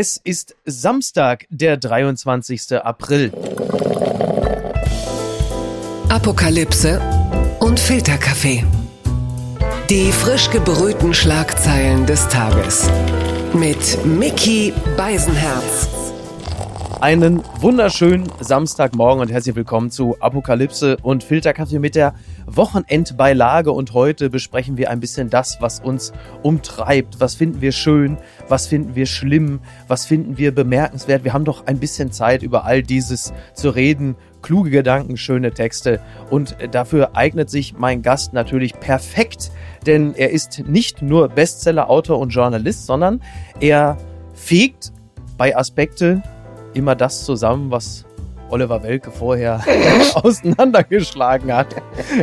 Es ist Samstag, der 23. April. Apokalypse und Filterkaffee. Die frisch gebrühten Schlagzeilen des Tages. Mit Mickey Beisenherz. Einen wunderschönen Samstagmorgen und herzlich willkommen zu Apokalypse und Filterkaffee mit der Wochenendbeilage. Und heute besprechen wir ein bisschen das, was uns umtreibt. Was finden wir schön? Was finden wir schlimm? Was finden wir bemerkenswert? Wir haben doch ein bisschen Zeit, über all dieses zu reden. Kluge Gedanken, schöne Texte. Und dafür eignet sich mein Gast natürlich perfekt, denn er ist nicht nur Bestseller-Autor und Journalist, sondern er fegt bei Aspekte immer das zusammen, was Oliver Welke vorher auseinandergeschlagen hat.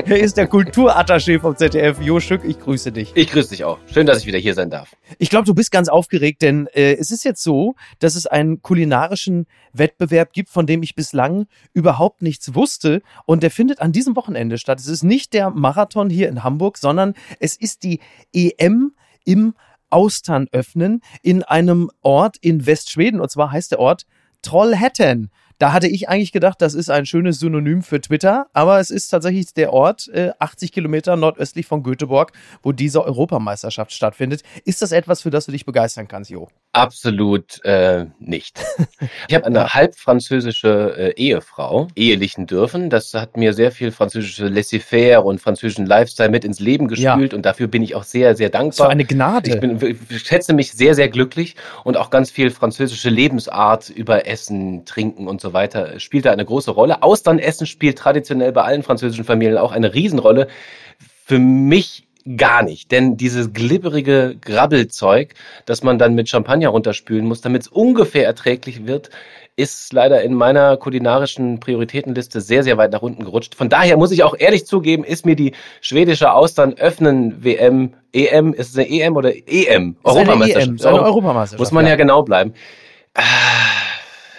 Er ist der Kulturattaché vom ZDF. Jo Stück, ich grüße dich. Ich grüße dich auch. Schön, dass ich wieder hier sein darf. Ich glaube, du bist ganz aufgeregt, denn äh, es ist jetzt so, dass es einen kulinarischen Wettbewerb gibt, von dem ich bislang überhaupt nichts wusste. Und der findet an diesem Wochenende statt. Es ist nicht der Marathon hier in Hamburg, sondern es ist die EM im Austern öffnen in einem Ort in Westschweden. Und zwar heißt der Ort Trollhättan. Da hatte ich eigentlich gedacht, das ist ein schönes Synonym für Twitter, aber es ist tatsächlich der Ort äh, 80 Kilometer nordöstlich von Göteborg, wo diese Europameisterschaft stattfindet. Ist das etwas, für das du dich begeistern kannst, Jo? Absolut äh, nicht. Ich habe eine halb französische äh, Ehefrau ehelichen dürfen. Das hat mir sehr viel französische Laissez-faire und französischen Lifestyle mit ins Leben gespült ja. und dafür bin ich auch sehr, sehr dankbar. So eine Gnade. Ich, bin, ich schätze mich sehr, sehr glücklich und auch ganz viel französische Lebensart über Essen, Trinken und so weiter spielt da eine große Rolle. Austernessen spielt traditionell bei allen französischen Familien auch eine Riesenrolle. Für mich gar nicht. Denn dieses glibberige Grabbelzeug, das man dann mit Champagner runterspülen muss, damit es ungefähr erträglich wird, ist leider in meiner kulinarischen Prioritätenliste sehr, sehr weit nach unten gerutscht. Von daher muss ich auch ehrlich zugeben, ist mir die schwedische Austern öffnen WM, EM, ist es eine EM oder EM? Europameisterschaft. EM, Europameisterschaft. Muss man ja, ja genau bleiben.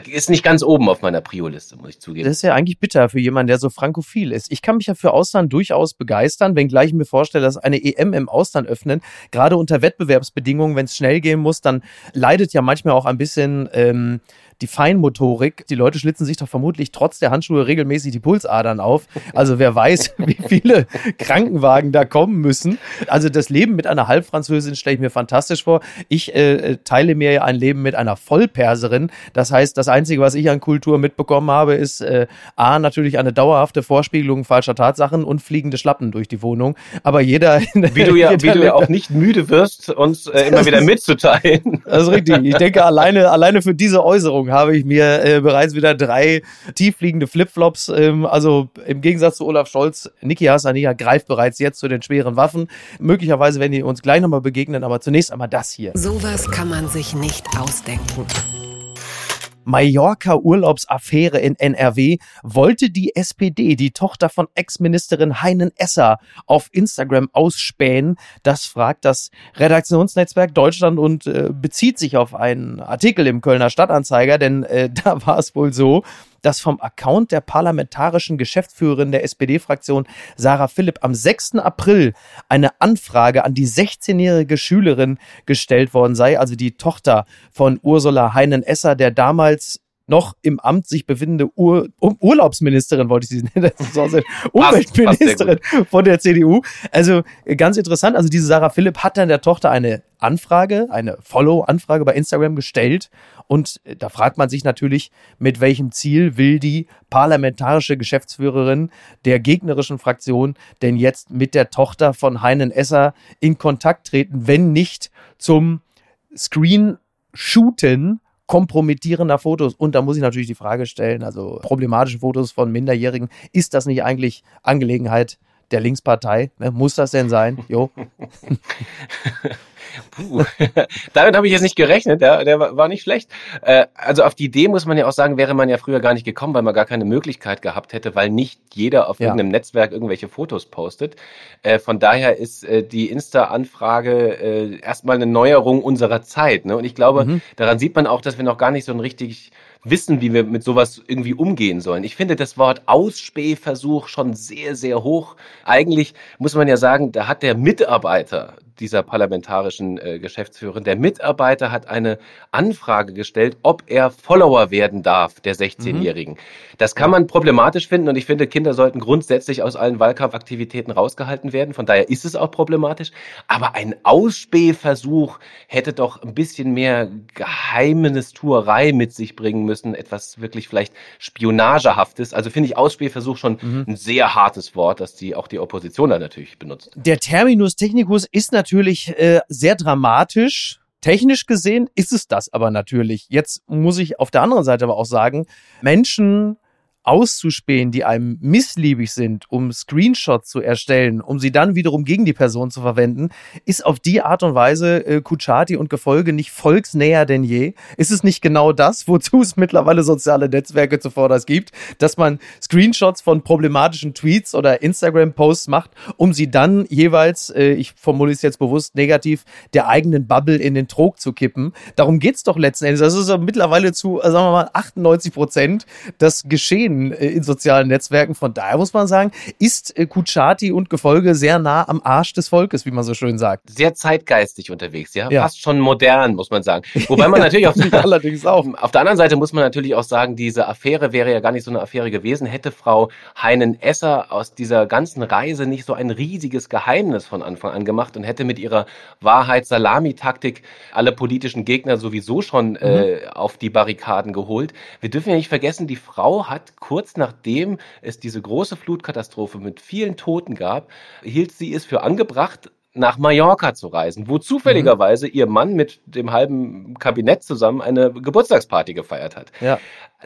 Ist nicht ganz oben auf meiner Prio-Liste, muss ich zugeben. Das ist ja eigentlich bitter für jemanden, der so frankophil ist. Ich kann mich ja für Ausland durchaus begeistern, wenngleich ich mir vorstelle, dass eine EM im Ausland öffnen, gerade unter Wettbewerbsbedingungen, wenn es schnell gehen muss, dann leidet ja manchmal auch ein bisschen ähm, die Feinmotorik. Die Leute schlitzen sich doch vermutlich trotz der Handschuhe regelmäßig die Pulsadern auf. Also wer weiß, wie viele Krankenwagen da kommen müssen. Also das Leben mit einer Halbfranzösin stelle ich mir fantastisch vor. Ich äh, teile mir ja ein Leben mit einer Vollperserin. Das heißt, das Einzige, was ich an Kultur mitbekommen habe, ist äh, A, natürlich eine dauerhafte Vorspiegelung falscher Tatsachen und fliegende Schlappen durch die Wohnung. Aber jeder... Wie du ja, wie du ja auch nicht müde wirst, uns äh, immer wieder mitzuteilen. Das ist richtig. Ich denke, alleine, alleine für diese Äußerung Erinnerung habe ich mir äh, bereits wieder drei tiefliegende Flipflops. Ähm, also im Gegensatz zu Olaf Scholz, Niki Hassania greift bereits jetzt zu den schweren Waffen. Möglicherweise werden die uns gleich nochmal begegnen, aber zunächst einmal das hier. Sowas kann man sich nicht ausdenken. Mallorca-Urlaubsaffäre in NRW wollte die SPD, die Tochter von Ex-Ministerin Heinen Esser, auf Instagram ausspähen. Das fragt das Redaktionsnetzwerk Deutschland und äh, bezieht sich auf einen Artikel im Kölner Stadtanzeiger, denn äh, da war es wohl so, dass vom Account der parlamentarischen Geschäftsführerin der SPD-Fraktion Sarah Philipp am 6. April eine Anfrage an die 16-jährige Schülerin gestellt worden sei, also die Tochter von Ursula Heinen-Esser, der damals noch im Amt sich befindende Ur Urlaubsministerin, wollte ich sie nennen, Umweltministerin von der CDU. Also ganz interessant, also diese Sarah Philipp hat dann der Tochter eine Anfrage, eine Follow-Anfrage bei Instagram gestellt und da fragt man sich natürlich, mit welchem Ziel will die parlamentarische Geschäftsführerin der gegnerischen Fraktion denn jetzt mit der Tochter von Heinen Esser in Kontakt treten, wenn nicht zum Screen-Shooten kompromittierender Fotos. Und da muss ich natürlich die Frage stellen, also problematische Fotos von Minderjährigen, ist das nicht eigentlich Angelegenheit der Linkspartei? Ne? Muss das denn sein? Jo. Puh, damit habe ich jetzt nicht gerechnet, der, der war nicht schlecht. Äh, also auf die Idee muss man ja auch sagen, wäre man ja früher gar nicht gekommen, weil man gar keine Möglichkeit gehabt hätte, weil nicht jeder auf ja. irgendeinem Netzwerk irgendwelche Fotos postet. Äh, von daher ist äh, die Insta-Anfrage erstmal eine Neuerung unserer Zeit. Ne? Und ich glaube, mhm. daran sieht man auch, dass wir noch gar nicht so ein richtig wissen, wie wir mit sowas irgendwie umgehen sollen. Ich finde das Wort Ausspähversuch schon sehr, sehr hoch. Eigentlich muss man ja sagen, da hat der Mitarbeiter dieser parlamentarischen äh, Geschäftsführerin. Der Mitarbeiter hat eine Anfrage gestellt, ob er Follower werden darf, der 16-Jährigen. Mhm. Das kann man problematisch finden und ich finde, Kinder sollten grundsätzlich aus allen Wahlkampfaktivitäten rausgehalten werden. Von daher ist es auch problematisch. Aber ein Ausspähversuch hätte doch ein bisschen mehr Geheimnistuerei mit sich bringen müssen. Etwas wirklich vielleicht Spionagehaftes. Also finde ich Ausspähversuch schon mhm. ein sehr hartes Wort, das die auch die Opposition da natürlich benutzt. Der Terminus technicus ist natürlich natürlich äh, sehr dramatisch. Technisch gesehen ist es das aber natürlich. Jetzt muss ich auf der anderen Seite aber auch sagen, Menschen auszuspähen, die einem missliebig sind, um Screenshots zu erstellen, um sie dann wiederum gegen die Person zu verwenden, ist auf die Art und Weise äh, Kuchati und Gefolge nicht volksnäher denn je. Ist es nicht genau das, wozu es mittlerweile soziale Netzwerke zuvor das gibt, dass man Screenshots von problematischen Tweets oder Instagram-Posts macht, um sie dann jeweils, äh, ich formuliere es jetzt bewusst negativ, der eigenen Bubble in den Trog zu kippen. Darum geht's doch letzten Endes. Das ist mittlerweile zu, sagen wir mal, 98 Prozent das Geschehen Themen äh, in sozialen Netzwerken. Von daher muss man sagen, ist äh, Kuchati und Gefolge sehr nah am Arsch des Volkes, wie man so schön sagt. Sehr zeitgeistig unterwegs, ja. ja. Fast schon modern, muss man sagen. Wobei man natürlich auf, der, allerdings auch. auf der anderen Seite muss man natürlich auch sagen, diese Affäre wäre ja gar nicht so eine Affäre gewesen, hätte Frau Heinen-Esser aus dieser ganzen Reise nicht so ein riesiges Geheimnis von Anfang an gemacht und hätte mit ihrer Wahrheit-Salami-Taktik alle politischen Gegner sowieso schon mhm. äh, auf die Barrikaden geholt. Wir dürfen ja nicht vergessen, die Frau hat kurz nachdem es diese große Flutkatastrophe mit vielen Toten gab, hielt sie es für angebracht, nach Mallorca zu reisen, wo zufälligerweise mhm. ihr Mann mit dem halben Kabinett zusammen eine Geburtstagsparty gefeiert hat. Ja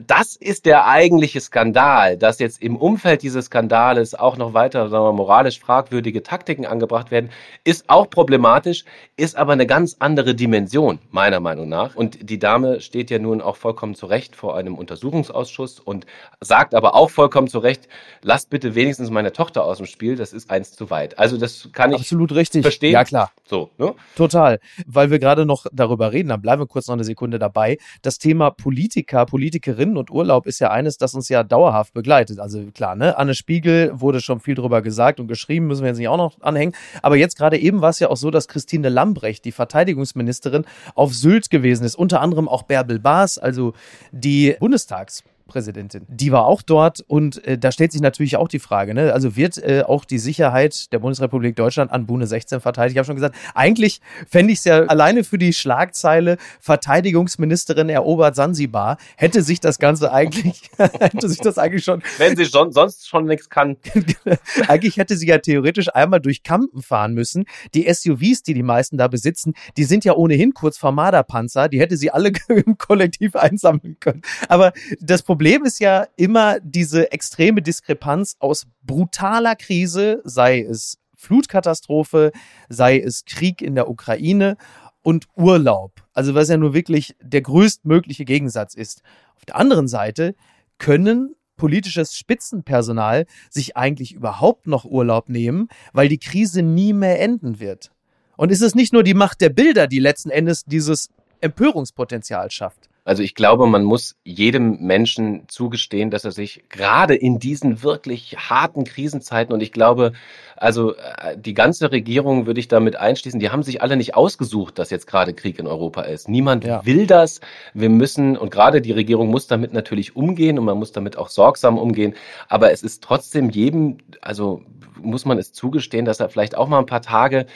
das ist der eigentliche Skandal, dass jetzt im Umfeld dieses Skandales auch noch weiter sagen wir, moralisch fragwürdige Taktiken angebracht werden, ist auch problematisch, ist aber eine ganz andere Dimension, meiner Meinung nach. Und die Dame steht ja nun auch vollkommen zu Recht vor einem Untersuchungsausschuss und sagt aber auch vollkommen zu Recht, lasst bitte wenigstens meine Tochter aus dem Spiel, das ist eins zu weit. Also das kann ich Absolut richtig. Verstehen. Ja, klar. So, ne? Total. Weil wir gerade noch darüber reden, dann bleiben wir kurz noch eine Sekunde dabei. Das Thema Politiker, Politikerinnen Politikerinnen und Urlaub ist ja eines, das uns ja dauerhaft begleitet. Also klar, ne? Anne Spiegel wurde schon viel drüber gesagt und geschrieben, müssen wir jetzt nicht auch noch anhängen. Aber jetzt gerade eben war es ja auch so, dass Christine Lambrecht, die Verteidigungsministerin, auf Sylt gewesen ist. Unter anderem auch Bärbel Baas, also die Bundestags Präsidentin. Die war auch dort und äh, da stellt sich natürlich auch die Frage, ne? also wird äh, auch die Sicherheit der Bundesrepublik Deutschland an Bune 16 verteidigt? Ich habe schon gesagt, eigentlich fände ich es ja alleine für die Schlagzeile Verteidigungsministerin erobert Sansibar, hätte sich das Ganze eigentlich, hätte sich das eigentlich schon... Wenn sie schon, sonst schon nichts kann. eigentlich hätte sie ja theoretisch einmal durch Kampen fahren müssen. Die SUVs, die die meisten da besitzen, die sind ja ohnehin kurz vor Marderpanzer, die hätte sie alle im Kollektiv einsammeln können. Aber das Problem Problem ist ja immer diese extreme Diskrepanz aus brutaler Krise, sei es Flutkatastrophe, sei es Krieg in der Ukraine und Urlaub. Also was ja nur wirklich der größtmögliche Gegensatz ist. Auf der anderen Seite können politisches Spitzenpersonal sich eigentlich überhaupt noch Urlaub nehmen, weil die Krise nie mehr enden wird. Und ist es nicht nur die Macht der Bilder, die letzten Endes dieses Empörungspotenzial schafft? Also ich glaube, man muss jedem Menschen zugestehen, dass er sich gerade in diesen wirklich harten Krisenzeiten und ich glaube, also äh, die ganze Regierung würde ich damit einschließen, die haben sich alle nicht ausgesucht, dass jetzt gerade Krieg in Europa ist. Niemand ja. will das. Wir müssen, und gerade die Regierung muss damit natürlich umgehen und man muss damit auch sorgsam umgehen. Aber es ist trotzdem jedem, also muss man es zugestehen, dass er vielleicht auch mal ein paar Tage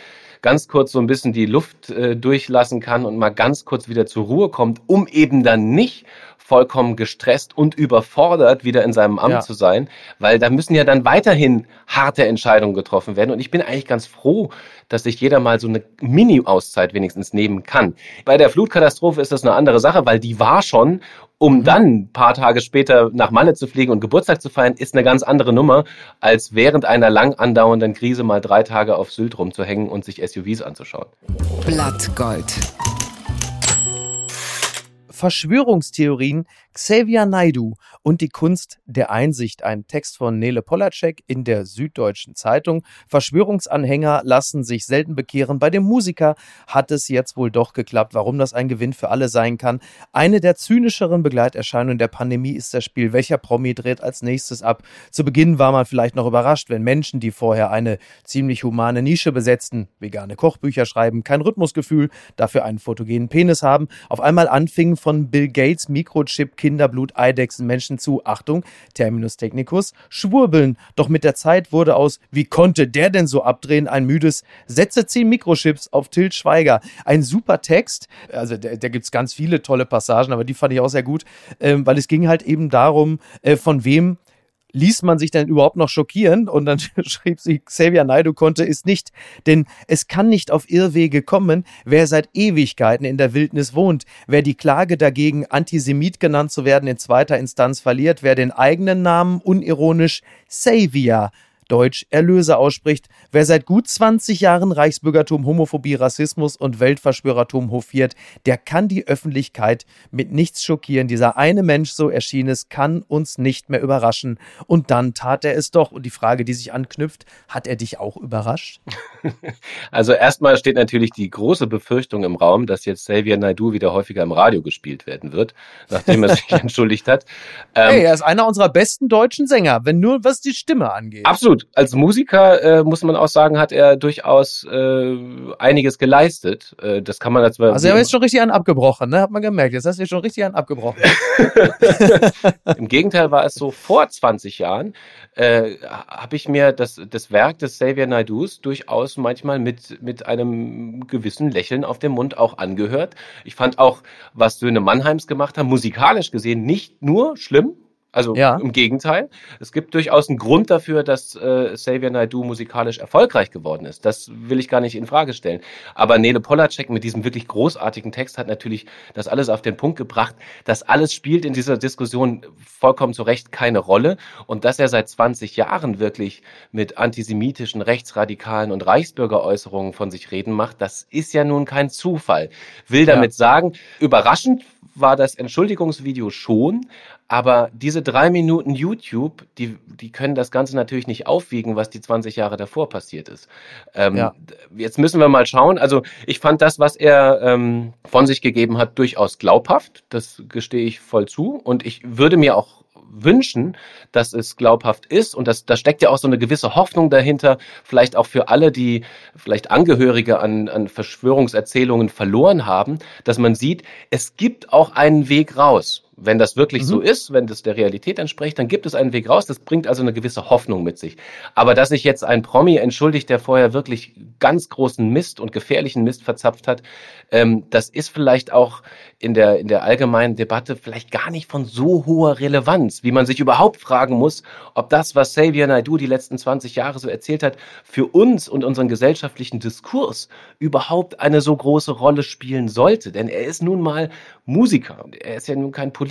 ganz kurz so ein bisschen die Luft äh, durchlassen kann und mal ganz kurz wieder zur Ruhe kommt, um eben dann nicht vollkommen gestresst und überfordert wieder in seinem Amt ja. zu sein, weil da müssen ja dann weiterhin harte Entscheidungen getroffen werden. Und ich bin eigentlich ganz froh, dass sich jeder mal so eine Mini-Auszeit wenigstens nehmen kann. Bei der Flutkatastrophe ist das eine andere Sache, weil die war schon um mhm. dann ein paar Tage später nach Malle zu fliegen und Geburtstag zu feiern, ist eine ganz andere Nummer, als während einer lang andauernden Krise mal drei Tage auf Sylt rumzuhängen und sich SUVs anzuschauen. Blattgold. Verschwörungstheorien, Xavier Naidu und die Kunst der Einsicht. Ein Text von Nele Polacek in der Süddeutschen Zeitung. Verschwörungsanhänger lassen sich selten bekehren. Bei dem Musiker hat es jetzt wohl doch geklappt. Warum das ein Gewinn für alle sein kann. Eine der zynischeren Begleiterscheinungen der Pandemie ist das Spiel. Welcher Promi dreht als nächstes ab? Zu Beginn war man vielleicht noch überrascht, wenn Menschen, die vorher eine ziemlich humane Nische besetzten, vegane Kochbücher schreiben, kein Rhythmusgefühl, dafür einen fotogenen Penis haben, auf einmal anfingen von Bill Gates Mikrochip Kinderblut Eidechsen Menschen zu, Achtung, Terminus technicus, schwurbeln. Doch mit der Zeit wurde aus, wie konnte der denn so abdrehen, ein müdes Setze 10 Mikrochips auf Tilt Schweiger. Ein super Text, also da, da gibt es ganz viele tolle Passagen, aber die fand ich auch sehr gut, ähm, weil es ging halt eben darum, äh, von wem ließ man sich denn überhaupt noch schockieren? Und dann schrieb sie, Xavier Naidu konnte es nicht, denn es kann nicht auf Irrwege kommen, wer seit Ewigkeiten in der Wildnis wohnt, wer die Klage dagegen, Antisemit genannt zu werden, in zweiter Instanz verliert, wer den eigenen Namen unironisch Savior Deutsch Erlöser ausspricht. Wer seit gut 20 Jahren Reichsbürgertum, Homophobie, Rassismus und Weltverschwörertum hofiert, der kann die Öffentlichkeit mit nichts schockieren. Dieser eine Mensch, so erschien es, kann uns nicht mehr überraschen. Und dann tat er es doch. Und die Frage, die sich anknüpft, hat er dich auch überrascht? Also erstmal steht natürlich die große Befürchtung im Raum, dass jetzt Xavier Naidu wieder häufiger im Radio gespielt werden wird, nachdem er sich entschuldigt hat. Ähm, hey, er ist einer unserer besten deutschen Sänger, wenn nur was die Stimme angeht. Absolut absolut. Als Musiker äh, muss man auch sagen, hat er durchaus äh, einiges geleistet. Äh, das kann man als Also er ist schon richtig an abgebrochen, ne? Hat man gemerkt. Jetzt hast du schon richtig an abgebrochen. Im Gegenteil war es so, vor 20 Jahren äh, habe ich mir das, das Werk des Xavier Naidus durchaus manchmal mit, mit einem gewissen Lächeln auf dem Mund auch angehört. Ich fand auch, was Söhne Mannheims gemacht haben, musikalisch gesehen nicht nur schlimm, also ja. im Gegenteil. Es gibt durchaus einen Grund dafür, dass äh, Xavier Naidoo musikalisch erfolgreich geworden ist. Das will ich gar nicht in Frage stellen. Aber Nele Polacek mit diesem wirklich großartigen Text hat natürlich das alles auf den Punkt gebracht. Das alles spielt in dieser Diskussion vollkommen zu Recht keine Rolle. Und dass er seit 20 Jahren wirklich mit antisemitischen, rechtsradikalen und Reichsbürgeräußerungen von sich reden macht, das ist ja nun kein Zufall. Will damit ja. sagen, überraschend war das Entschuldigungsvideo schon, aber diese drei Minuten YouTube, die, die können das Ganze natürlich nicht aufwiegen, was die 20 Jahre davor passiert ist. Ähm, ja. Jetzt müssen wir mal schauen. Also ich fand das, was er ähm, von sich gegeben hat, durchaus glaubhaft. Das gestehe ich voll zu. Und ich würde mir auch wünschen, dass es glaubhaft ist. Und das, da steckt ja auch so eine gewisse Hoffnung dahinter, vielleicht auch für alle, die vielleicht Angehörige an, an Verschwörungserzählungen verloren haben, dass man sieht, es gibt auch einen Weg raus. Wenn das wirklich mhm. so ist, wenn das der Realität entspricht, dann gibt es einen Weg raus. Das bringt also eine gewisse Hoffnung mit sich. Aber dass sich jetzt ein Promi entschuldigt, der vorher wirklich ganz großen Mist und gefährlichen Mist verzapft hat, ähm, das ist vielleicht auch in der, in der allgemeinen Debatte vielleicht gar nicht von so hoher Relevanz, wie man sich überhaupt fragen muss, ob das, was Xavier Naidu die letzten 20 Jahre so erzählt hat, für uns und unseren gesellschaftlichen Diskurs überhaupt eine so große Rolle spielen sollte. Denn er ist nun mal Musiker. Er ist ja nun kein Politiker.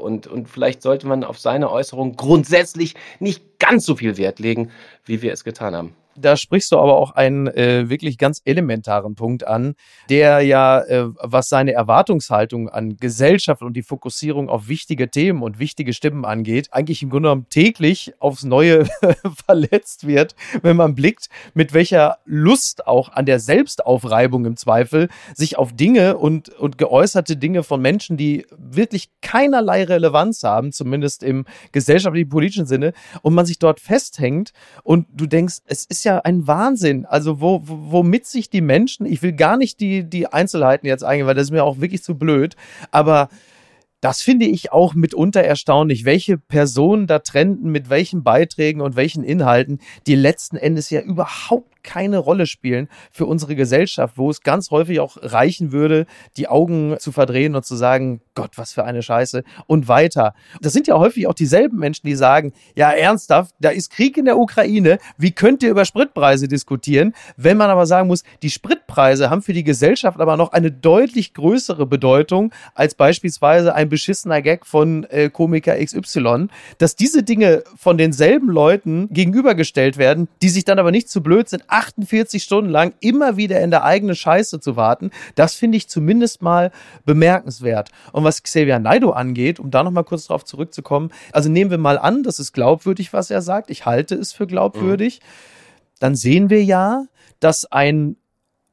Und, und vielleicht sollte man auf seine Äußerung grundsätzlich nicht ganz so viel Wert legen, wie wir es getan haben da sprichst du aber auch einen äh, wirklich ganz elementaren Punkt an, der ja, äh, was seine Erwartungshaltung an Gesellschaft und die Fokussierung auf wichtige Themen und wichtige Stimmen angeht, eigentlich im Grunde genommen täglich aufs Neue verletzt wird, wenn man blickt, mit welcher Lust auch an der Selbstaufreibung im Zweifel sich auf Dinge und, und geäußerte Dinge von Menschen, die wirklich keinerlei Relevanz haben, zumindest im gesellschaftlichen, politischen Sinne, und man sich dort festhängt und du denkst, es ist ja ein Wahnsinn. Also wo, womit sich die Menschen, ich will gar nicht die, die Einzelheiten jetzt eingehen, weil das ist mir auch wirklich zu blöd, aber das finde ich auch mitunter erstaunlich, welche Personen da trenden, mit welchen Beiträgen und welchen Inhalten, die letzten Endes ja überhaupt keine Rolle spielen für unsere Gesellschaft, wo es ganz häufig auch reichen würde, die Augen zu verdrehen und zu sagen, Gott, was für eine Scheiße und weiter. Das sind ja häufig auch dieselben Menschen, die sagen, ja ernsthaft, da ist Krieg in der Ukraine, wie könnt ihr über Spritpreise diskutieren? Wenn man aber sagen muss, die Spritpreise haben für die Gesellschaft aber noch eine deutlich größere Bedeutung als beispielsweise ein beschissener Gag von äh, Komiker XY, dass diese Dinge von denselben Leuten gegenübergestellt werden, die sich dann aber nicht zu blöd sind, 48 Stunden lang immer wieder in der eigenen Scheiße zu warten, das finde ich zumindest mal bemerkenswert. Und was Xavier Naido angeht, um da nochmal kurz drauf zurückzukommen, also nehmen wir mal an, das ist glaubwürdig, was er sagt. Ich halte es für glaubwürdig. Mhm. Dann sehen wir ja, dass ein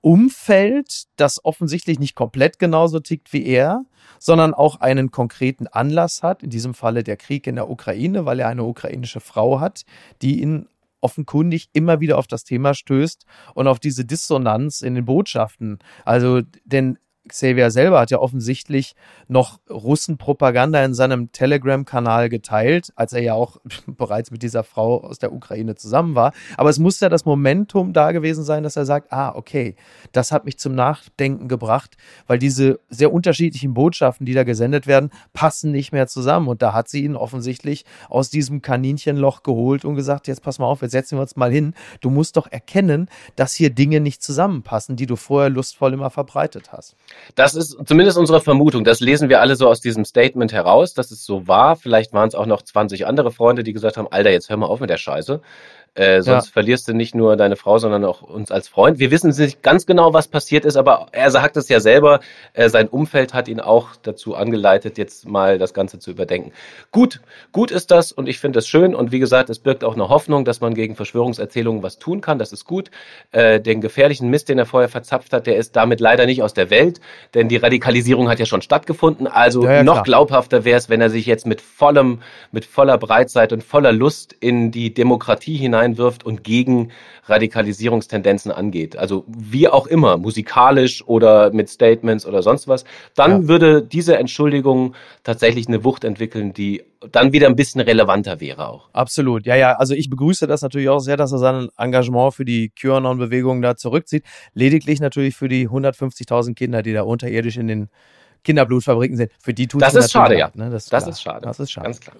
Umfeld, das offensichtlich nicht komplett genauso tickt wie er, sondern auch einen konkreten Anlass hat, in diesem Falle der Krieg in der Ukraine, weil er eine ukrainische Frau hat, die ihn offenkundig immer wieder auf das Thema stößt und auf diese Dissonanz in den Botschaften. Also, denn Xavier selber hat ja offensichtlich noch Russenpropaganda in seinem Telegram-Kanal geteilt, als er ja auch bereits mit dieser Frau aus der Ukraine zusammen war. Aber es muss ja das Momentum da gewesen sein, dass er sagt, ah, okay, das hat mich zum Nachdenken gebracht, weil diese sehr unterschiedlichen Botschaften, die da gesendet werden, passen nicht mehr zusammen. Und da hat sie ihn offensichtlich aus diesem Kaninchenloch geholt und gesagt, jetzt pass mal auf, jetzt setzen wir uns mal hin. Du musst doch erkennen, dass hier Dinge nicht zusammenpassen, die du vorher lustvoll immer verbreitet hast. Das ist zumindest unsere Vermutung. Das lesen wir alle so aus diesem Statement heraus, dass es so war. Vielleicht waren es auch noch 20 andere Freunde, die gesagt haben, Alter, jetzt hör mal auf mit der Scheiße. Äh, sonst ja. verlierst du nicht nur deine Frau, sondern auch uns als Freund. Wir wissen nicht ganz genau, was passiert ist, aber er sagt es ja selber. Äh, sein Umfeld hat ihn auch dazu angeleitet, jetzt mal das Ganze zu überdenken. Gut, gut ist das und ich finde es schön. Und wie gesagt, es birgt auch eine Hoffnung, dass man gegen Verschwörungserzählungen was tun kann. Das ist gut. Äh, den gefährlichen Mist, den er vorher verzapft hat, der ist damit leider nicht aus der Welt, denn die Radikalisierung hat ja schon stattgefunden. Also ja, ja, noch glaubhafter wäre es, wenn er sich jetzt mit vollem, mit voller Breitseite und voller Lust in die Demokratie hinein hineinwirft und gegen Radikalisierungstendenzen angeht. Also wie auch immer, musikalisch oder mit Statements oder sonst was, dann ja. würde diese Entschuldigung tatsächlich eine Wucht entwickeln, die dann wieder ein bisschen relevanter wäre auch. Absolut, ja, ja. Also ich begrüße das natürlich auch sehr, dass er sein Engagement für die QAnon-Bewegung da zurückzieht. Lediglich natürlich für die 150.000 Kinder, die da unterirdisch in den Kinderblutfabriken sind. Für die tut es Das ist schade, ja. Ne? Das, das ist schade. Das ist schade. Ganz klar.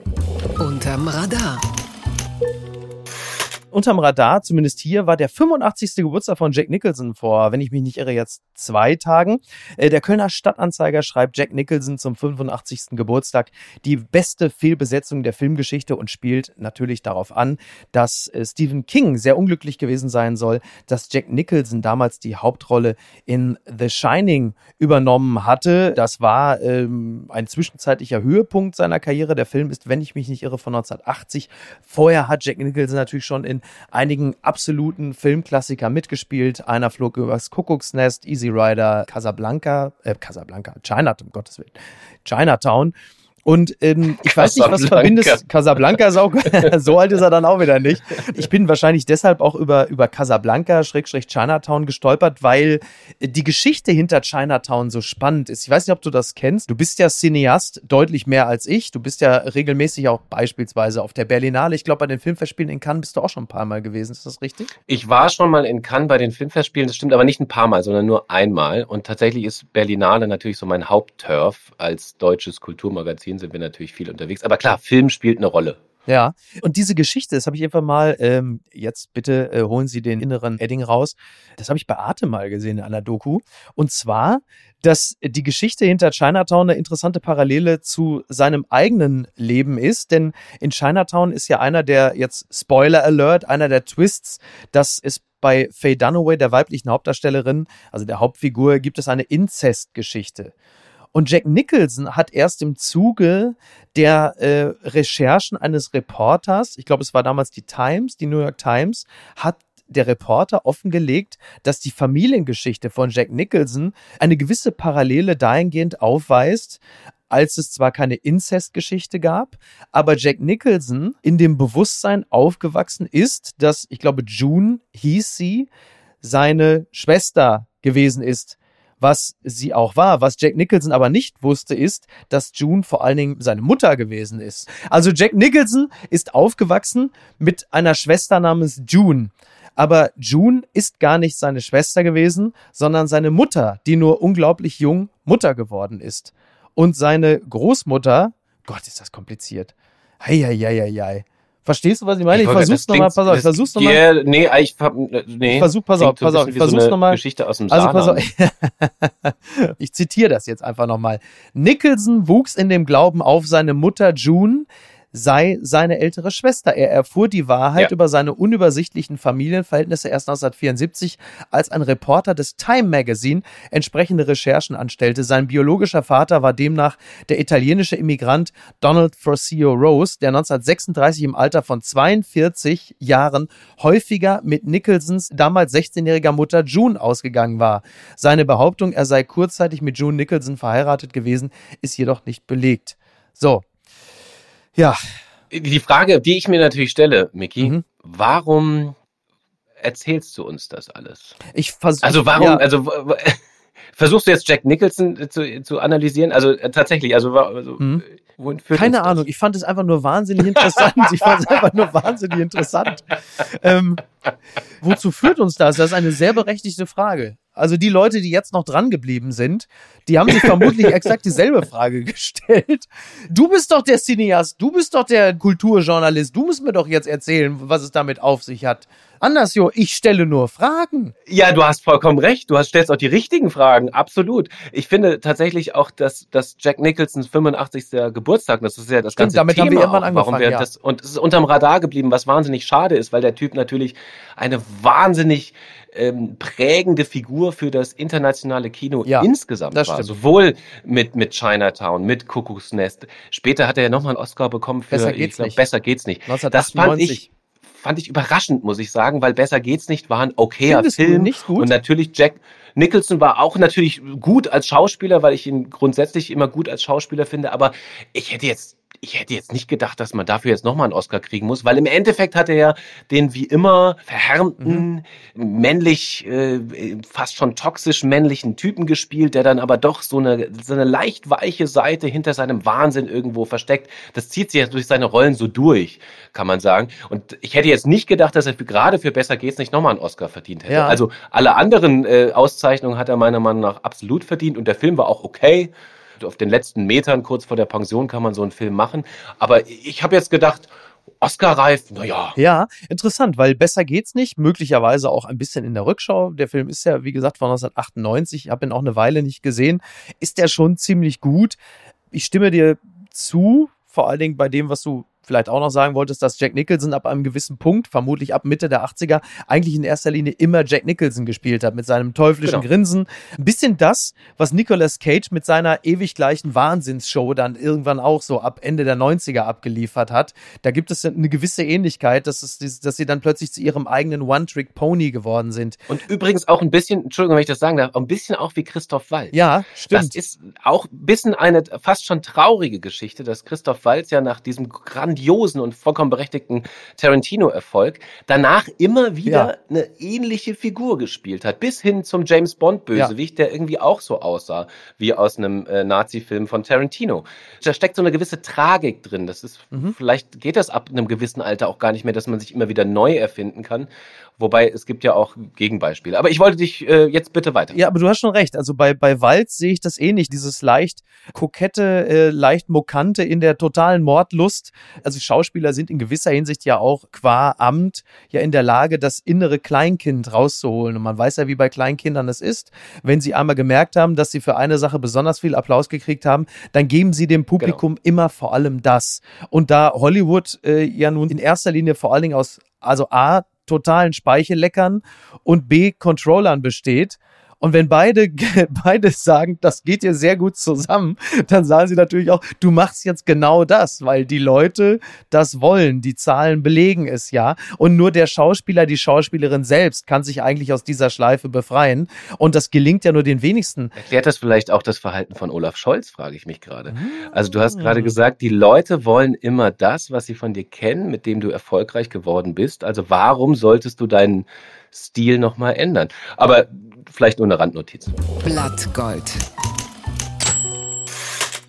Unterm Radar unterm Radar, zumindest hier, war der 85. Geburtstag von Jack Nicholson vor, wenn ich mich nicht irre, jetzt zwei Tagen. Äh, der Kölner Stadtanzeiger schreibt Jack Nicholson zum 85. Geburtstag die beste Fehlbesetzung der Filmgeschichte und spielt natürlich darauf an, dass äh, Stephen King sehr unglücklich gewesen sein soll, dass Jack Nicholson damals die Hauptrolle in The Shining übernommen hatte. Das war ähm, ein zwischenzeitlicher Höhepunkt seiner Karriere. Der Film ist, wenn ich mich nicht irre, von 1980. Vorher hat Jack Nicholson natürlich schon in einigen absoluten Filmklassiker mitgespielt. Einer flog übers Kuckucksnest, Easy Rider, Casablanca, äh, Casablanca, Chinatown, um Gottes Willen, Chinatown. Und ähm, ich weiß nicht, was verbindet Casablanca ist auch, so alt ist er dann auch wieder nicht. Ich bin wahrscheinlich deshalb auch über, über Casablanca, Schrägstrich Chinatown gestolpert, weil die Geschichte hinter Chinatown so spannend ist. Ich weiß nicht, ob du das kennst. Du bist ja Cineast, deutlich mehr als ich. Du bist ja regelmäßig auch beispielsweise auf der Berlinale. Ich glaube, bei den Filmfestspielen in Cannes bist du auch schon ein paar Mal gewesen. Ist das richtig? Ich war schon mal in Cannes bei den Filmfestspielen. Das stimmt aber nicht ein paar Mal, sondern nur einmal. Und tatsächlich ist Berlinale natürlich so mein Hauptturf als deutsches Kulturmagazin Sind wir natürlich viel unterwegs. Aber klar, Film spielt eine Rolle. Ja, und diese Geschichte, das habe ich einfach mal, ähm, jetzt bitte äh, holen Sie den inneren Edding raus, das habe ich bei Arte mal gesehen in einer Doku. Und zwar, dass die Geschichte hinter Chinatown eine interessante Parallele zu seinem eigenen Leben ist. Denn in Chinatown ist ja einer der, jetzt Spoiler Alert, einer der Twists, dass es bei Faye Dunaway, der weiblichen Hauptdarstellerin, also der Hauptfigur, gibt es eine Inzestgeschichte. Und Jack Nicholson hat erst im Zuge der äh, Recherchen eines Reporters, ich glaube, es war damals die Times, die New York Times, hat der Reporter offengelegt, dass die Familiengeschichte von Jack Nicholson eine gewisse Parallele dahingehend aufweist, als es zwar keine Inzestgeschichte gab, aber Jack Nicholson in dem Bewusstsein aufgewachsen ist, dass, ich glaube, June hieß sie, seine Schwester gewesen ist, was sie auch war. Was Jack Nicholson aber nicht wusste, ist, dass June vor allen Dingen seine Mutter gewesen ist. Also Jack Nicholson ist aufgewachsen mit einer Schwester namens June. Aber June ist gar nicht seine Schwester gewesen, sondern seine Mutter, die nur unglaublich jung Mutter geworden ist. Und seine Großmutter, Gott, ist das kompliziert. Heieieiei. Verstehst du, was ich meine? Ich, ich versuch's nochmal, pass auf, ich versuch's nochmal. Yeah, nee, ich, nee. Ich versuch, pass auf, pass auf, ich versuch's so nochmal. Geschichte aus dem also pass auf, ich zitiere das jetzt einfach nochmal. Nicholson wuchs in dem Glauben auf seine Mutter June, sei seine ältere Schwester. Er erfuhr die Wahrheit Ja. über seine unübersichtlichen Familienverhältnisse erst 1974, als ein Reporter des Time Magazine entsprechende Recherchen anstellte. Sein biologischer Vater war demnach der italienische Immigrant Donald Frosio Rose, der 1936 im Alter von 42 Jahren häufiger mit Nicholsons damals 16-jähriger Mutter June ausgegangen war. Seine Behauptung, er sei kurzzeitig mit June Nicholson verheiratet gewesen, ist jedoch nicht belegt. So. Ja, Die Frage, die ich mir natürlich stelle, Miki, Mhm. warum erzählst du uns das alles? ich versuche. Also warum, Ja, also versuchst du jetzt Jack Nicholson zu, zu analysieren? Also äh, tatsächlich, also, also Mhm. äh, keine? Ahnung, ich fand es einfach nur wahnsinnig interessant. ich fand es einfach nur wahnsinnig interessant. Ähm, wozu führt uns das? Das ist eine sehr berechtigte Frage. Also die Leute, die jetzt noch dran geblieben sind, die haben sich vermutlich exakt dieselbe Frage gestellt. Du bist doch der Cineast, du bist doch der Kulturjournalist, du musst mir doch jetzt erzählen, was es damit auf sich hat. Anders, Jo, ich stelle nur Fragen. Ja, du hast vollkommen recht. Du hast, stellst auch die richtigen Fragen. Absolut. Ich finde tatsächlich auch, dass, dass Jack Nicholsons 85. Geburtstag, das ist ja das Stimmt, ganze damit Thema haben wir irgendwann auch, warum angefangen, wir ja. das, und es ist unterm Radar geblieben, was wahnsinnig schade ist, weil der Typ natürlich eine wahnsinnig ähm, prägende Figur für das internationale Kino Ja, insgesamt das war. stimmt. Sowohl mit, mit Chinatown, mit Kuckucksnest. Später hat er ja nochmal einen Oscar bekommen für Besser geht's glaub, nicht. Besser geht's nicht. Das fand 1998. ich, fand ich überraschend, muss ich sagen, weil besser geht's nicht, war ein okayer Findest Film. nicht gut? Und natürlich Jack Nicholson war auch natürlich gut als Schauspieler, weil ich ihn grundsätzlich immer gut als Schauspieler finde, aber ich hätte jetzt ich hätte jetzt nicht gedacht, dass man dafür jetzt nochmal einen Oscar kriegen muss, weil im Endeffekt hat er ja den wie immer verhärmten, männlich, äh, fast schon toxisch männlichen Typen gespielt, der dann aber doch so eine, so eine leicht weiche Seite hinter seinem Wahnsinn irgendwo versteckt. Das zieht sich jetzt durch seine Rollen so durch, kann man sagen. Und ich hätte jetzt nicht gedacht, dass er für, gerade für Besser geht's nicht nochmal einen Oscar verdient hätte. Ja. Also alle anderen äh, Auszeichnungen hat er meiner Meinung nach absolut verdient und der Film war auch okay. Auf den letzten Metern kurz vor der Pension kann man so einen Film machen. Aber ich habe jetzt gedacht, Oscar-reif, naja. Ja, interessant, weil besser geht's nicht. Möglicherweise auch ein bisschen in der Rückschau. Der Film ist ja, wie gesagt, von 1998. Ich habe ihn auch eine Weile nicht gesehen. Ist der schon ziemlich gut. Ich stimme dir zu, vor allen Dingen bei dem, was du vielleicht auch noch sagen wolltest, dass Jack Nicholson ab einem gewissen Punkt, vermutlich ab Mitte der 80er, eigentlich in erster Linie immer Jack Nicholson gespielt hat, mit seinem teuflischen Genau. Grinsen. Ein bisschen das, was Nicolas Cage mit seiner ewig gleichen Wahnsinnsshow dann irgendwann auch so ab Ende der 90er abgeliefert hat. Da gibt es eine gewisse Ähnlichkeit, dass, es, dass sie dann plötzlich zu ihrem eigenen One-Trick-Pony geworden sind. Und übrigens auch ein bisschen, Entschuldigung, wenn ich das sagen darf, ein bisschen auch wie Christoph Waltz. Ja, Das stimmt. ist auch ein bisschen eine fast schon traurige Geschichte, dass Christoph Waltz ja nach diesem grandiosen und vollkommen berechtigten Tarantino-Erfolg danach immer wieder Ja. eine ähnliche Figur gespielt hat, bis hin zum James Bond-Bösewicht, der irgendwie auch so aussah wie aus einem äh, Nazi-Film von Tarantino. Da steckt so eine gewisse Tragik drin. Das ist, Mhm. vielleicht geht das ab einem gewissen Alter auch gar nicht mehr, dass man sich immer wieder neu erfinden kann. Wobei es gibt ja auch Gegenbeispiele. Aber ich wollte dich äh, jetzt bitte weiter. Ja, aber du hast schon recht. Also bei, bei Walz sehe ich das ähnlich. Dieses leicht kokette, äh, leicht mokante in der totalen Mordlust. Also Schauspieler sind in gewisser Hinsicht ja auch qua Amt ja in der Lage, das innere Kleinkind rauszuholen. Und man weiß ja, wie bei Kleinkindern es ist. Wenn sie einmal gemerkt haben, dass sie für eine Sache besonders viel Applaus gekriegt haben, dann geben sie dem Publikum immer vor allem das. Und da Hollywood äh, ja nun in erster Linie vor allen Dingen aus, also A, totalen Speichelleckern und B, Controllern besteht. Und wenn beide, beide sagen, das geht dir sehr gut zusammen, dann sagen sie natürlich auch, du machst jetzt genau das, weil die Leute das wollen. Die Zahlen belegen es ja. Und nur der Schauspieler, die Schauspielerin selbst kann sich eigentlich aus dieser Schleife befreien. Und das gelingt ja nur den wenigsten. Erklärt das vielleicht auch das Verhalten von Olaf Scholz, frage ich mich gerade. Also du hast Ah. gerade gesagt, die Leute wollen immer das, was sie von dir kennen, mit dem du erfolgreich geworden bist. Also warum solltest du deinen Stil nochmal ändern? Aber vielleicht nur eine Randnotiz. Blattgold.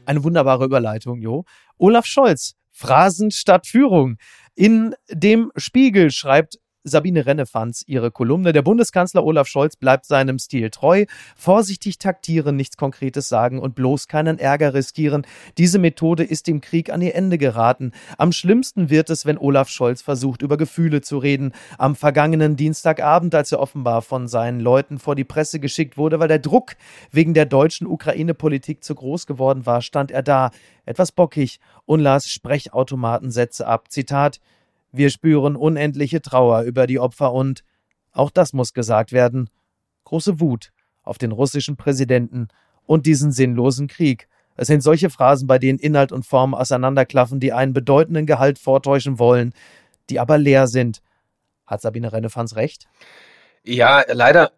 Eine wunderbare Überleitung, Jo. Olaf Scholz, Phrasen statt Führung. In dem Spiegel schreibt Sabine Rennefanz ihre Kolumne. Der Bundeskanzler Olaf Scholz bleibt seinem Stil treu. Vorsichtig taktieren, nichts Konkretes sagen und bloß keinen Ärger riskieren. Diese Methode ist dem Krieg an ihr Ende geraten. Am schlimmsten wird es, wenn Olaf Scholz versucht, über Gefühle zu reden. Am vergangenen Dienstagabend, als er offenbar von seinen Leuten vor die Presse geschickt wurde, weil der Druck wegen der deutschen Ukraine-Politik zu groß geworden war, stand er da, etwas bockig und las Sprechautomatensätze ab. Zitat wir spüren unendliche Trauer über die Opfer und, auch das muss gesagt werden, große Wut auf den russischen Präsidenten und diesen sinnlosen Krieg. Es sind solche Phrasen, bei denen Inhalt und Form auseinanderklaffen, die einen bedeutenden Gehalt vortäuschen wollen, die aber leer sind. Hat Sabine Rennefanz recht? Ja, leider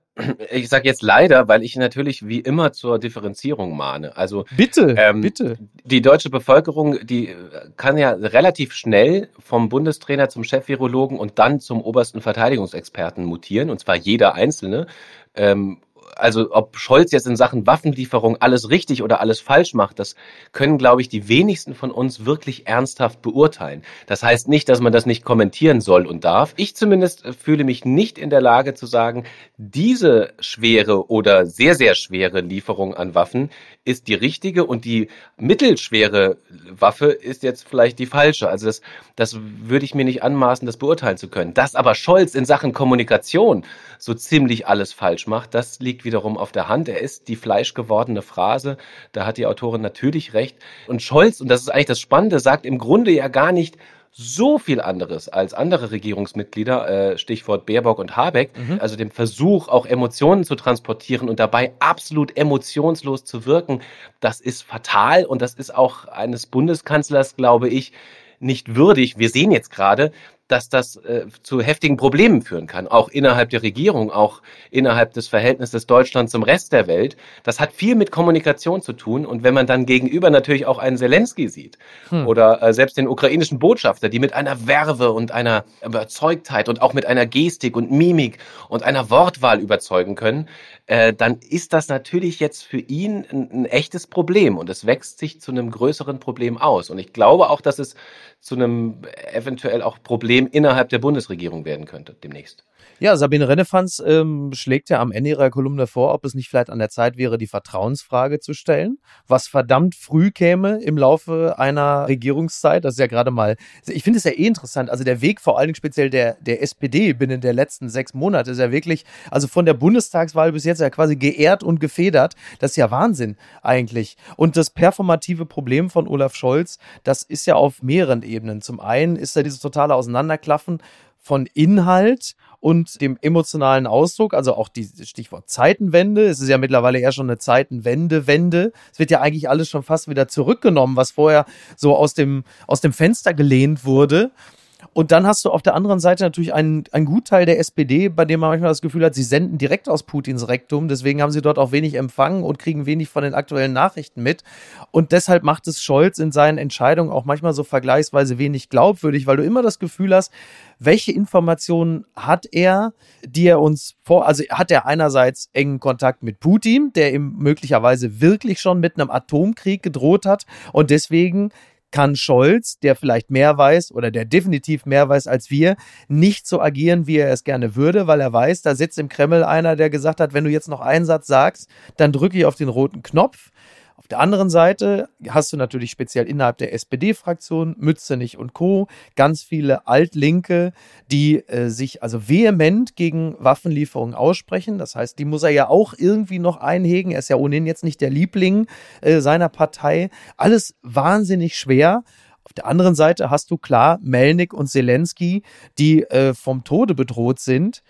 ich sage jetzt leider, weil ich natürlich wie immer zur Differenzierung mahne. Also bitte, ähm, bitte. Die deutsche Bevölkerung, die kann ja relativ schnell vom Bundestrainer zum Chefvirologen und dann zum obersten Verteidigungsexperten mutieren, und zwar jeder Einzelne. Ähm, also ob Scholz jetzt in Sachen Waffenlieferung alles richtig oder alles falsch macht, das können, glaube ich, die wenigsten von uns wirklich ernsthaft beurteilen. Das heißt nicht, dass man das nicht kommentieren soll und darf. Ich zumindest fühle mich nicht in der Lage zu sagen, diese schwere oder sehr, sehr schwere Lieferung an Waffen ist die richtige und die mittelschwere Waffe ist jetzt vielleicht die falsche. Also das, das würde ich mir nicht anmaßen, das beurteilen zu können. Dass aber Scholz in Sachen Kommunikation so ziemlich alles falsch macht, das liegt wiederum auf der Hand. Er ist die fleischgewordene Phrase. Da hat die Autorin natürlich recht. Und Scholz, und das ist eigentlich das Spannende, sagt im Grunde ja gar nicht, so viel anderes als andere Regierungsmitglieder, äh, Stichwort Baerbock und Habeck, mhm. also dem Versuch, auch Emotionen zu transportieren und dabei absolut emotionslos zu wirken, das ist fatal und das ist auch eines Bundeskanzlers, glaube ich, nicht würdig. Wir sehen jetzt gerade, dass das äh, zu heftigen Problemen führen kann, auch innerhalb der Regierung, auch innerhalb des Verhältnisses Deutschland zum Rest der Welt. Das hat viel mit Kommunikation zu tun. Und wenn man dann gegenüber natürlich auch einen Zelensky sieht hm. oder äh, selbst den ukrainischen Botschafter, die mit einer Werbe und einer Überzeugtheit und auch mit einer Gestik und Mimik und einer Wortwahl überzeugen können, äh, dann ist das natürlich jetzt für ihn ein, ein echtes Problem und es wächst sich zu einem größeren Problem aus. Und ich glaube auch, dass es zu einem eventuell auch Problem innerhalb der Bundesregierung werden könnte demnächst. Ja, Sabine Rennefanz ähm, schlägt ja am Ende ihrer Kolumne vor, ob es nicht vielleicht an der Zeit wäre, die Vertrauensfrage zu stellen, was verdammt früh käme im Laufe einer Regierungszeit. Das ist ja gerade mal, ich finde es ja eh interessant. Also der Weg vor allen Dingen speziell der, der SPD binnen der letzten sechs Monate ist ja wirklich, also von der Bundestagswahl bis jetzt ja quasi geehrt und gefedert. Das ist ja Wahnsinn eigentlich. Und das performative Problem von Olaf Scholz, das ist ja auf mehreren Ebenen. Zum einen ist da dieses totale Auseinanderklaffen von Inhalt und dem emotionalen Ausdruck, also auch die Stichwort Zeitenwende. Es ist ja mittlerweile eher schon eine Zeitenwende-Wende. Es wird ja eigentlich alles schon fast wieder zurückgenommen, was vorher so aus dem, aus dem Fenster gelehnt wurde. Und dann hast du auf der anderen Seite natürlich einen, einen Gutteil der SPD, bei dem man manchmal das Gefühl hat, sie senden direkt aus Putins Rektum. Deswegen haben sie dort auch wenig empfangen und kriegen wenig von den aktuellen Nachrichten mit. Und deshalb macht es Scholz in seinen Entscheidungen auch manchmal so vergleichsweise wenig glaubwürdig, weil du immer das Gefühl hast, welche Informationen hat er, die er uns vor, also hat er einerseits engen Kontakt mit Putin, der ihm möglicherweise wirklich schon mit einem Atomkrieg gedroht hat und deswegen kann Scholz, der vielleicht mehr weiß oder der definitiv mehr weiß als wir, nicht so agieren, wie er es gerne würde, weil er weiß, da sitzt im Kreml einer, der gesagt hat, wenn du jetzt noch einen Satz sagst, dann drücke ich auf den roten Knopf. Auf der anderen Seite hast du natürlich speziell innerhalb der SPD-Fraktion, Mützenich und Co., ganz viele Altlinke, die äh, sich also vehement gegen Waffenlieferungen aussprechen. Das heißt, die muss er ja auch irgendwie noch einhegen. Er ist ja ohnehin jetzt nicht der Liebling äh, seiner Partei. Alles wahnsinnig schwer. Auf der anderen Seite hast du klar Melnik und Zelensky, die äh, vom Tode bedroht sind.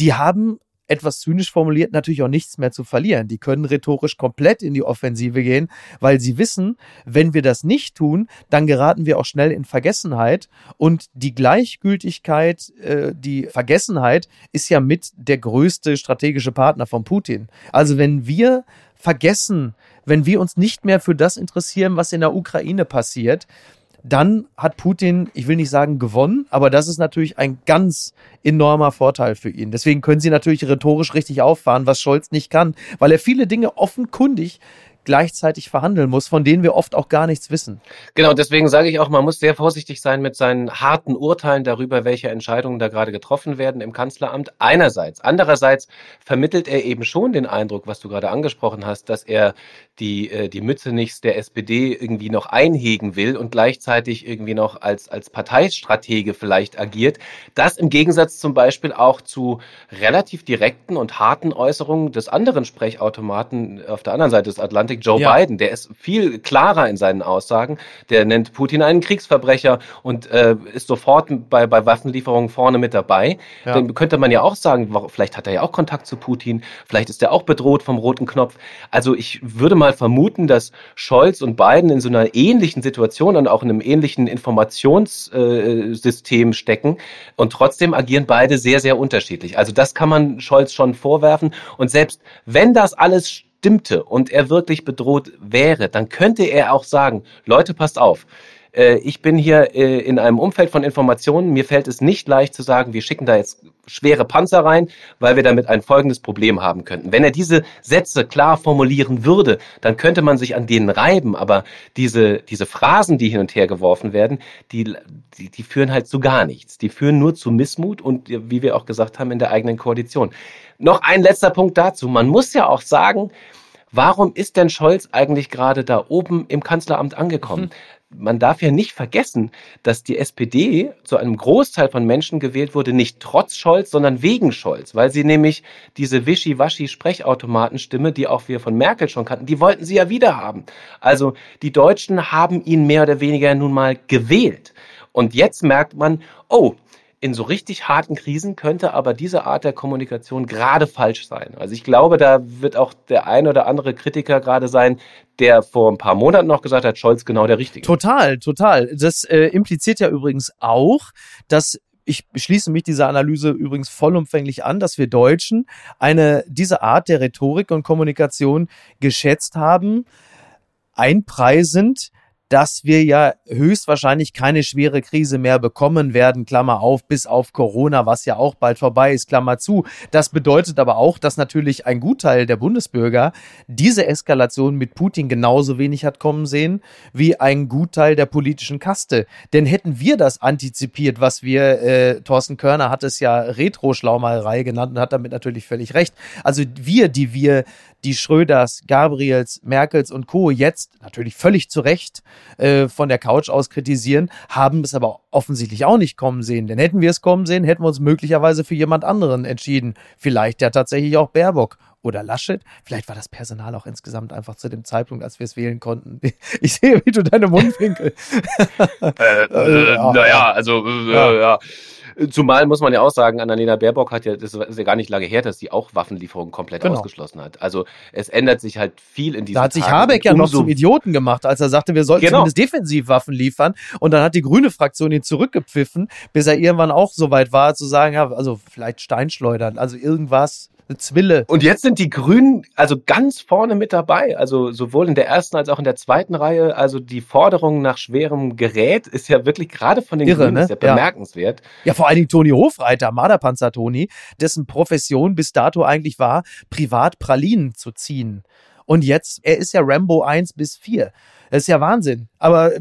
Die haben etwas zynisch formuliert, natürlich auch nichts mehr zu verlieren. Die können rhetorisch komplett in die Offensive gehen, weil sie wissen, wenn wir das nicht tun, dann geraten wir auch schnell in Vergessenheit. Und die Gleichgültigkeit, äh, die Vergessenheit ist ja mit der größte strategische Partner von Putin. Also wenn wir vergessen, wenn wir uns nicht mehr für das interessieren, was in der Ukraine passiert, dann hat Putin, ich will nicht sagen gewonnen, aber das ist natürlich ein ganz enormer Vorteil für ihn. Deswegen können sie natürlich rhetorisch richtig auffahren, was Scholz nicht kann, weil er viele Dinge offenkundig gleichzeitig verhandeln muss, von denen wir oft auch gar nichts wissen. Genau, deswegen sage ich auch, man muss sehr vorsichtig sein mit seinen harten Urteilen darüber, welche Entscheidungen da gerade getroffen werden im Kanzleramt. Einerseits. Andererseits vermittelt er eben schon den Eindruck, was du gerade angesprochen hast, dass er die, äh, die Mütze nicht der SPD irgendwie noch einhegen will und gleichzeitig irgendwie noch als, als Parteistratege vielleicht agiert. Das im Gegensatz zum Beispiel auch zu relativ direkten und harten Äußerungen des anderen Sprechautomaten auf der anderen Seite des Atlantiks, Joe ja. Biden, der ist viel klarer in seinen Aussagen. Der nennt Putin einen Kriegsverbrecher und äh, ist sofort bei, bei Waffenlieferungen vorne mit dabei. Ja. Dann könnte man ja auch sagen, vielleicht hat er ja auch Kontakt zu Putin, vielleicht ist er auch bedroht vom roten Knopf. Also ich würde mal vermuten, dass Scholz und Biden in so einer ähnlichen Situation und auch in einem ähnlichen Informationssystem äh, stecken und trotzdem agieren beide sehr, sehr unterschiedlich. Also das kann man Scholz schon vorwerfen. Und selbst wenn das alles stimmte und er wirklich bedroht wäre, dann könnte er auch sagen, Leute, passt auf. Äh, ich bin hier äh, in einem Umfeld von Informationen. Mir fällt es nicht leicht zu sagen, wir schicken da jetzt schwere Panzer rein, weil wir damit ein folgendes Problem haben könnten. Wenn er diese Sätze klar formulieren würde, dann könnte man sich an denen reiben. Aber diese, diese Phrasen, die hin und her geworfen werden, die, die, die führen halt zu gar nichts. Die führen nur zu Missmut und, wie wir auch gesagt haben, in der eigenen Koalition. Noch ein letzter Punkt dazu. Man muss ja auch sagen, warum ist denn Scholz eigentlich gerade da oben im Kanzleramt angekommen? Man darf ja nicht vergessen, dass die SPD zu einem Großteil von Menschen gewählt wurde, nicht trotz Scholz, sondern wegen Scholz, weil sie nämlich diese Wischi-Waschi-Sprechautomatenstimme, die auch wir von Merkel schon kannten, die wollten sie ja wieder haben. Also die Deutschen haben ihn mehr oder weniger nun mal gewählt. Und jetzt merkt man, oh, in so richtig harten Krisen könnte aber diese Art der Kommunikation gerade falsch sein. Also ich glaube, da wird auch der ein oder andere Kritiker gerade sein, der vor ein paar Monaten noch gesagt hat, Scholz genau der Richtige. Total, total. Das äh, impliziert ja übrigens auch, dass ich schließe mich dieser Analyse übrigens vollumfänglich an, dass wir Deutschen eine diese Art der Rhetorik und Kommunikation geschätzt haben, einpreisend dass wir ja höchstwahrscheinlich keine schwere Krise mehr bekommen werden, Klammer auf, bis auf Corona, was ja auch bald vorbei ist, Klammer zu. Das bedeutet aber auch, dass natürlich ein Gutteil der Bundesbürger diese Eskalation mit Putin genauso wenig hat kommen sehen, wie ein Gutteil der politischen Kaste. Denn hätten wir das antizipiert, was wir, äh, Thorsten Körner hat es ja Retro-Schlaumalerei genannt und hat damit natürlich völlig recht. Also wir, die wir die Schröders, Gabriels, Merkels und Co. jetzt natürlich völlig zu Recht äh, von der Couch aus kritisieren, haben es aber offensichtlich auch nicht kommen sehen. Denn hätten wir es kommen sehen, hätten wir uns möglicherweise für jemand anderen entschieden. Vielleicht ja tatsächlich auch Baerbock oder Laschet. Vielleicht war das Personal auch insgesamt einfach zu dem Zeitpunkt, als wir es wählen konnten. Ich sehe, wie du deine Mundwinkel. äh, äh, naja, also äh, ja. ja. Zumal muss man ja auch sagen, Annalena Baerbock hat ja, das ist ja gar nicht lange her, dass sie auch Waffenlieferungen komplett genau. ausgeschlossen hat. Also es ändert sich halt viel in diesem Da hat sich Tagen Habeck ja noch zum Idioten gemacht, als er sagte, wir sollten genau. zumindest Defensivwaffen liefern. Und dann hat die grüne Fraktion ihn zurückgepfiffen, bis er irgendwann auch so weit war, zu sagen, ja, also vielleicht Steinschleudern, also irgendwas. Zwille. Und jetzt sind die Grünen also ganz vorne mit dabei. Also sowohl in der ersten als auch in der zweiten Reihe. Also die Forderung nach schwerem Gerät ist ja wirklich gerade von den Irre, Grünen ne? sehr bemerkenswert. Ja, vor allen Dingen Toni Hofreiter, Marderpanzer Toni, dessen Profession bis dato eigentlich war, privat Pralinen zu ziehen. Und jetzt, er ist ja Rambo 1 bis 4. Das ist ja Wahnsinn. Aber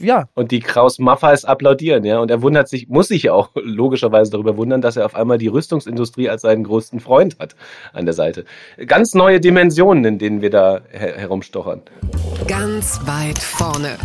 ja. Und die Kraus Maffeis applaudieren, ja. Und er wundert sich, muss sich ja auch logischerweise darüber wundern, dass er auf einmal die Rüstungsindustrie als seinen größten Freund hat an der Seite. Ganz neue Dimensionen, in denen wir da her herumstochern. Ganz weit vorne.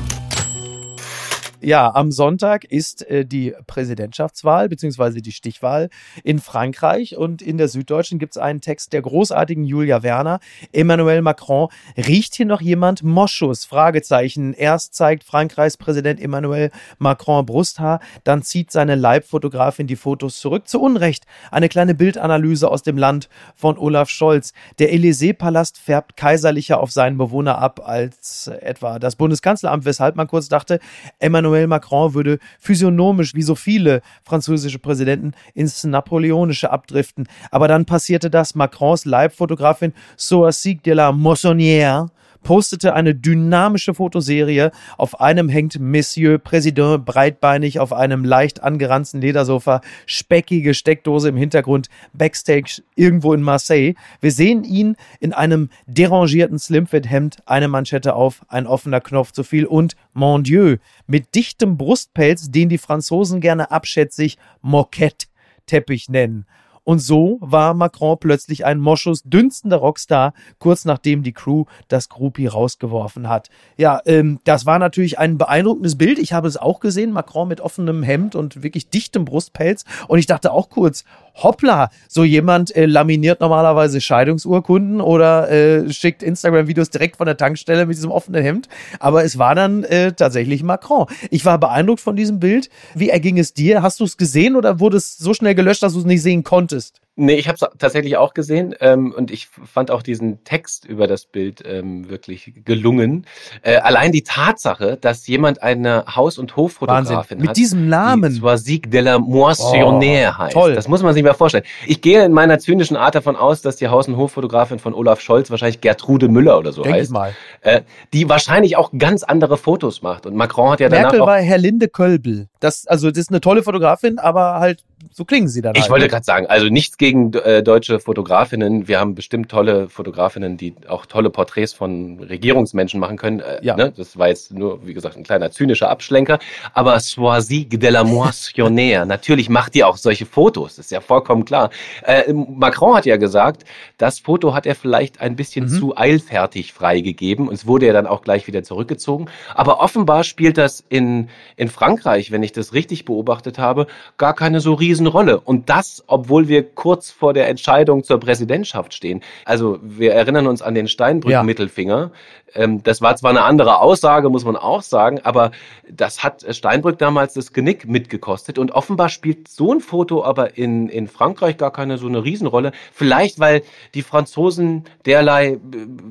Ja, am Sonntag ist äh, die Präsidentschaftswahl beziehungsweise die Stichwahl in Frankreich und in der Süddeutschen gibt es einen Text der großartigen Julia Werner. Emmanuel Macron, riecht hier noch jemand Moschus? Fragezeichen. Erst zeigt Frankreichs Präsident Emmanuel Macron Brusthaar, dann zieht seine Leibfotografin die Fotos zurück. Zu Unrecht. Eine kleine Bildanalyse aus dem Land von Olaf Scholz. Der Élysée-Palast färbt kaiserlicher auf seinen Bewohner ab als etwa das Bundeskanzleramt, weshalb man kurz dachte, Emmanuel Emmanuel Macron würde physiognomisch wie so viele französische Präsidenten ins Napoleonische abdriften. Aber dann passierte das. Macrons Leibfotografin Soacic de la Moissonnière postete eine dynamische Fotoserie. Auf einem hängt Monsieur Président breitbeinig auf einem leicht angeranzten Ledersofa, speckige Steckdose im Hintergrund, Backstage irgendwo in Marseille. Wir sehen ihn in einem derangierten Slimfit-Hemd, eine Manschette auf, ein offener Knopf zu viel und, mon Dieu, mit dichtem Brustpelz, den die Franzosen gerne abschätzig Moquette-Teppich nennen. Und so war Macron plötzlich ein Moschus dünstender Rockstar, kurz nachdem die Crew das Groupie rausgeworfen hat. Ja, ähm, das war natürlich ein beeindruckendes Bild. Ich habe es auch gesehen, Macron mit offenem Hemd und wirklich dichtem Brustpelz. Und ich dachte auch kurz, hoppla, so jemand äh, laminiert normalerweise Scheidungsurkunden oder äh, schickt Instagram-Videos direkt von der Tankstelle mit diesem offenen Hemd. Aber es war dann äh, tatsächlich Macron. Ich war beeindruckt von diesem Bild. Wie erging es dir? Hast du es gesehen oder wurde es so schnell gelöscht, dass du es nicht sehen konntest? Nee, ich habe es tatsächlich auch gesehen ähm, und ich fand auch diesen Text über das Bild ähm, wirklich gelungen. Äh, allein die Tatsache, dass jemand eine Haus- und Hoffotografin Wahnsinn. Mit hat, diesem Namen. die Soisique de la Moissonnière Oh, heißt. toll. Das muss man sich mal vorstellen. Ich gehe in meiner zynischen Art davon aus, dass die Haus- und Hoffotografin von Olaf Scholz wahrscheinlich Gertrude Müller oder so Denk heißt, mal. äh, die wahrscheinlich auch ganz andere Fotos macht. Und Macron hat ja danach Merkel war Herlinde Kölbel. Das, also, das ist eine tolle Fotografin, aber halt, so klingen sie dann Ich halt. wollte ne? gerade sagen, also nichts gegen äh, deutsche Fotografinnen. Wir haben bestimmt tolle Fotografinnen, die auch tolle Porträts von Regierungsmenschen machen können. Äh, Ja. ne? Das war jetzt nur, wie gesagt, ein kleiner zynischer Abschlenker. Aber Soisique de la Moissonnière, natürlich macht die auch solche Fotos. Das ist ja vollkommen klar. Äh, Macron hat ja gesagt, das Foto hat er vielleicht ein bisschen Mhm. zu eilfertig freigegeben. Und es wurde ja dann auch gleich wieder zurückgezogen. Aber offenbar spielt das in, in Frankreich, wenn ich das richtig beobachtet habe, gar keine so Riesenrolle. Und das, obwohl wir kurz vor der Entscheidung zur Präsidentschaft stehen. Also wir erinnern uns an den Ja. Steinbrück-Mittelfinger. Ähm, das war zwar eine andere Aussage, muss man auch sagen, aber das hat Steinbrück damals das Genick mitgekostet. Und offenbar spielt so ein Foto aber in, in Frankreich gar keine so eine Riesenrolle. Vielleicht, weil die Franzosen derlei äh,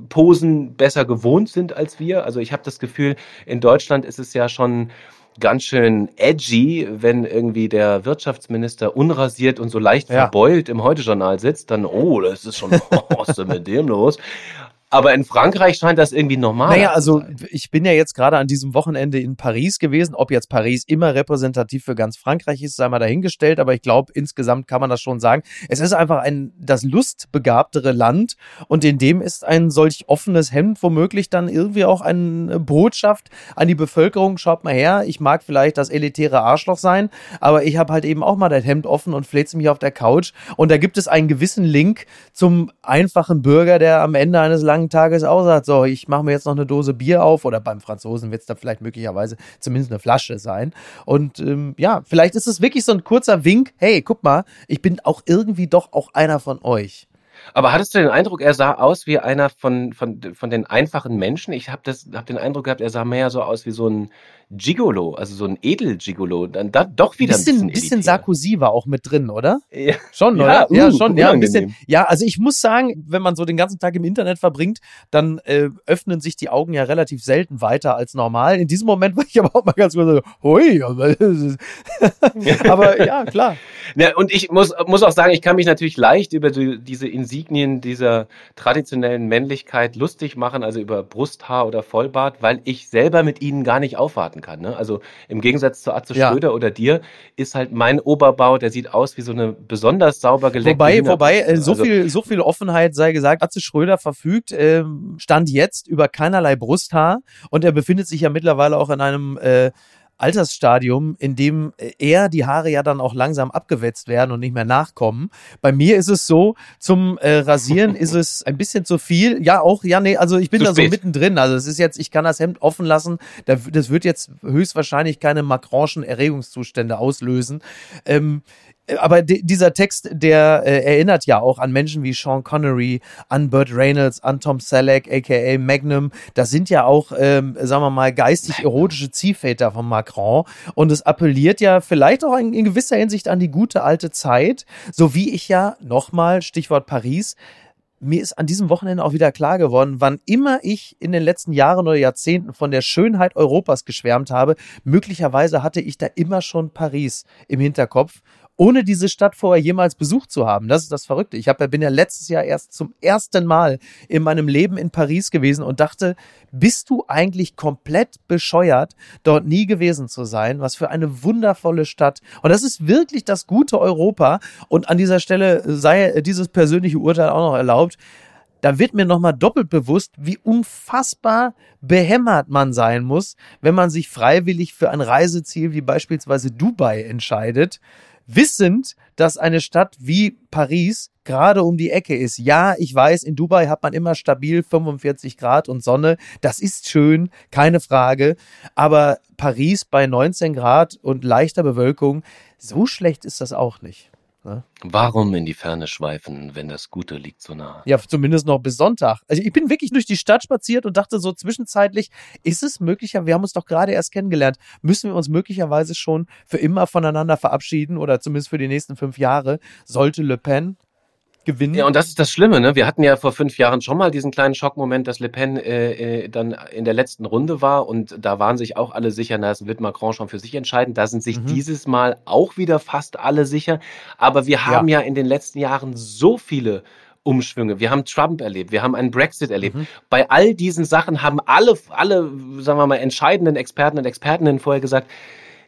Posen besser gewohnt sind als wir. Also ich habe das Gefühl, in Deutschland ist es ja schon ganz schön edgy, wenn irgendwie der Wirtschaftsminister unrasiert und so leicht Ja. verbeult im Heute-Journal sitzt, dann, oh, das ist schon, was ist denn mit dem los? Aber in Frankreich scheint das irgendwie normal. Naja, also ich bin ja jetzt gerade an diesem Wochenende in Paris gewesen. Ob jetzt Paris immer repräsentativ für ganz Frankreich ist, sei mal dahingestellt. Aber ich glaube, insgesamt kann man das schon sagen. Es ist einfach ein das lustbegabtere Land und in dem ist ein solch offenes Hemd womöglich dann irgendwie auch eine Botschaft an die Bevölkerung. Schaut mal her, ich mag vielleicht das elitäre Arschloch sein, aber ich habe halt eben auch mal das Hemd offen und fläze mich auf der Couch. Und da gibt es einen gewissen Link zum einfachen Bürger, der am Ende eines langen Tages auch sagt, so, ich mache mir jetzt noch eine Dose Bier auf oder beim Franzosen wird es dann vielleicht möglicherweise zumindest eine Flasche sein. Und ähm, ja, vielleicht ist es wirklich so ein kurzer Wink, hey, guck mal, ich bin auch irgendwie doch auch einer von euch. Aber hattest du den Eindruck, er sah aus wie einer von, von, von den einfachen Menschen? Ich habe hab den Eindruck gehabt, er sah mehr so aus wie so ein Gigolo, also so ein Edel-Gigolo. Dann da, doch wieder bisschen, ein bisschen, bisschen. Sarkozy war auch mit drin, oder? Ja. Schon, Ja, oder? Ja, uh, schon, ja, ein bisschen. Ja, also ich muss sagen, wenn man so den ganzen Tag im Internet verbringt, dann äh, öffnen sich die Augen ja relativ selten weiter als normal. In diesem Moment war ich aber auch mal ganz kurz so, hui, aber, aber ja, klar. Ja, und ich muss, muss auch sagen, ich kann mich natürlich leicht über die, diese Insignien dieser traditionellen Männlichkeit lustig machen, also über Brusthaar oder Vollbart, weil ich selber mit ihnen gar nicht aufwarten kann. Ne? Also im Gegensatz zu Atze Ja. Schröder oder dir ist halt mein Oberbau, der sieht aus wie so eine besonders sauber geleckte Wobei, wobei, äh, so Also- viel, so viel Offenheit sei gesagt, Atze Schröder verfügt, ähm, stand jetzt über keinerlei Brusthaar und er befindet sich ja mittlerweile auch in einem äh, Altersstadium, in dem äh, eher die Haare ja dann auch langsam abgewetzt werden und nicht mehr nachkommen. Bei mir ist es so, zum äh, Rasieren ist es ein bisschen zu viel. Ja, auch, ja, nee, also ich bin Zu da so spät. mittendrin. Also es ist jetzt, ich kann das Hemd offen lassen. Da- Das wird jetzt höchstwahrscheinlich keine Macronschen Erregungszustände auslösen. Ähm, aber di- dieser Text, der äh, erinnert ja auch an Menschen wie Sean Connery, an Burt Reynolds, an Tom Selleck, aka Magnum. Das sind ja auch, ähm, sagen wir mal, geistig-erotische Ziehväter von Macron. Und es appelliert ja vielleicht auch in, in gewisser Hinsicht an die gute alte Zeit. So wie ich ja, nochmal, Stichwort Paris, mir ist an diesem Wochenende auch wieder klar geworden, wann immer ich in den letzten Jahren oder Jahrzehnten von der Schönheit Europas geschwärmt habe, möglicherweise hatte ich da immer schon Paris im Hinterkopf. Ohne diese Stadt vorher jemals besucht zu haben. Das ist das Verrückte. Ich hab, bin ja letztes Jahr erst zum ersten Mal in meinem Leben in Paris gewesen und dachte, bist du eigentlich komplett bescheuert, dort nie gewesen zu sein? Was für eine wundervolle Stadt. Und das ist wirklich das gute Europa. Und an dieser Stelle sei dieses persönliche Urteil auch noch erlaubt da wird mir nochmal doppelt bewusst, wie unfassbar behämmert man sein muss, wenn man sich freiwillig für ein Reiseziel wie beispielsweise Dubai entscheidet, wissend, dass eine Stadt wie Paris gerade um die Ecke ist. Ja, ich weiß, in Dubai hat man immer stabil 45 Grad und Sonne. Das ist schön, keine Frage. Aber Paris bei 19 Grad und leichter Bewölkung, so schlecht ist das auch nicht. Ne? Warum in die Ferne schweifen, wenn das Gute liegt so nah? Ja, zumindest noch bis Sonntag. Also ich bin wirklich durch die Stadt spaziert und dachte so zwischenzeitlich, ist es möglicher, wir haben uns doch gerade erst kennengelernt, müssen wir uns möglicherweise schon für immer voneinander verabschieden oder zumindest für die nächsten fünf Jahre, sollte Le Pen gewinnen. Ja, und das ist das Schlimme, ne? Wir hatten ja vor fünf Jahren schon mal diesen kleinen Schockmoment, dass Le Pen äh, äh, dann in der letzten Runde war und da waren sich auch alle sicher, na, es wird Macron schon für sich entscheiden. Da sind sich mhm. dieses Mal auch wieder fast alle sicher. Aber wir haben ja, ja in den letzten Jahren so viele Umschwünge. Wir haben Trump erlebt, wir haben einen Brexit erlebt. Mhm. Bei all diesen Sachen haben alle, alle, sagen wir mal, entscheidenden Experten und Expertinnen vorher gesagt,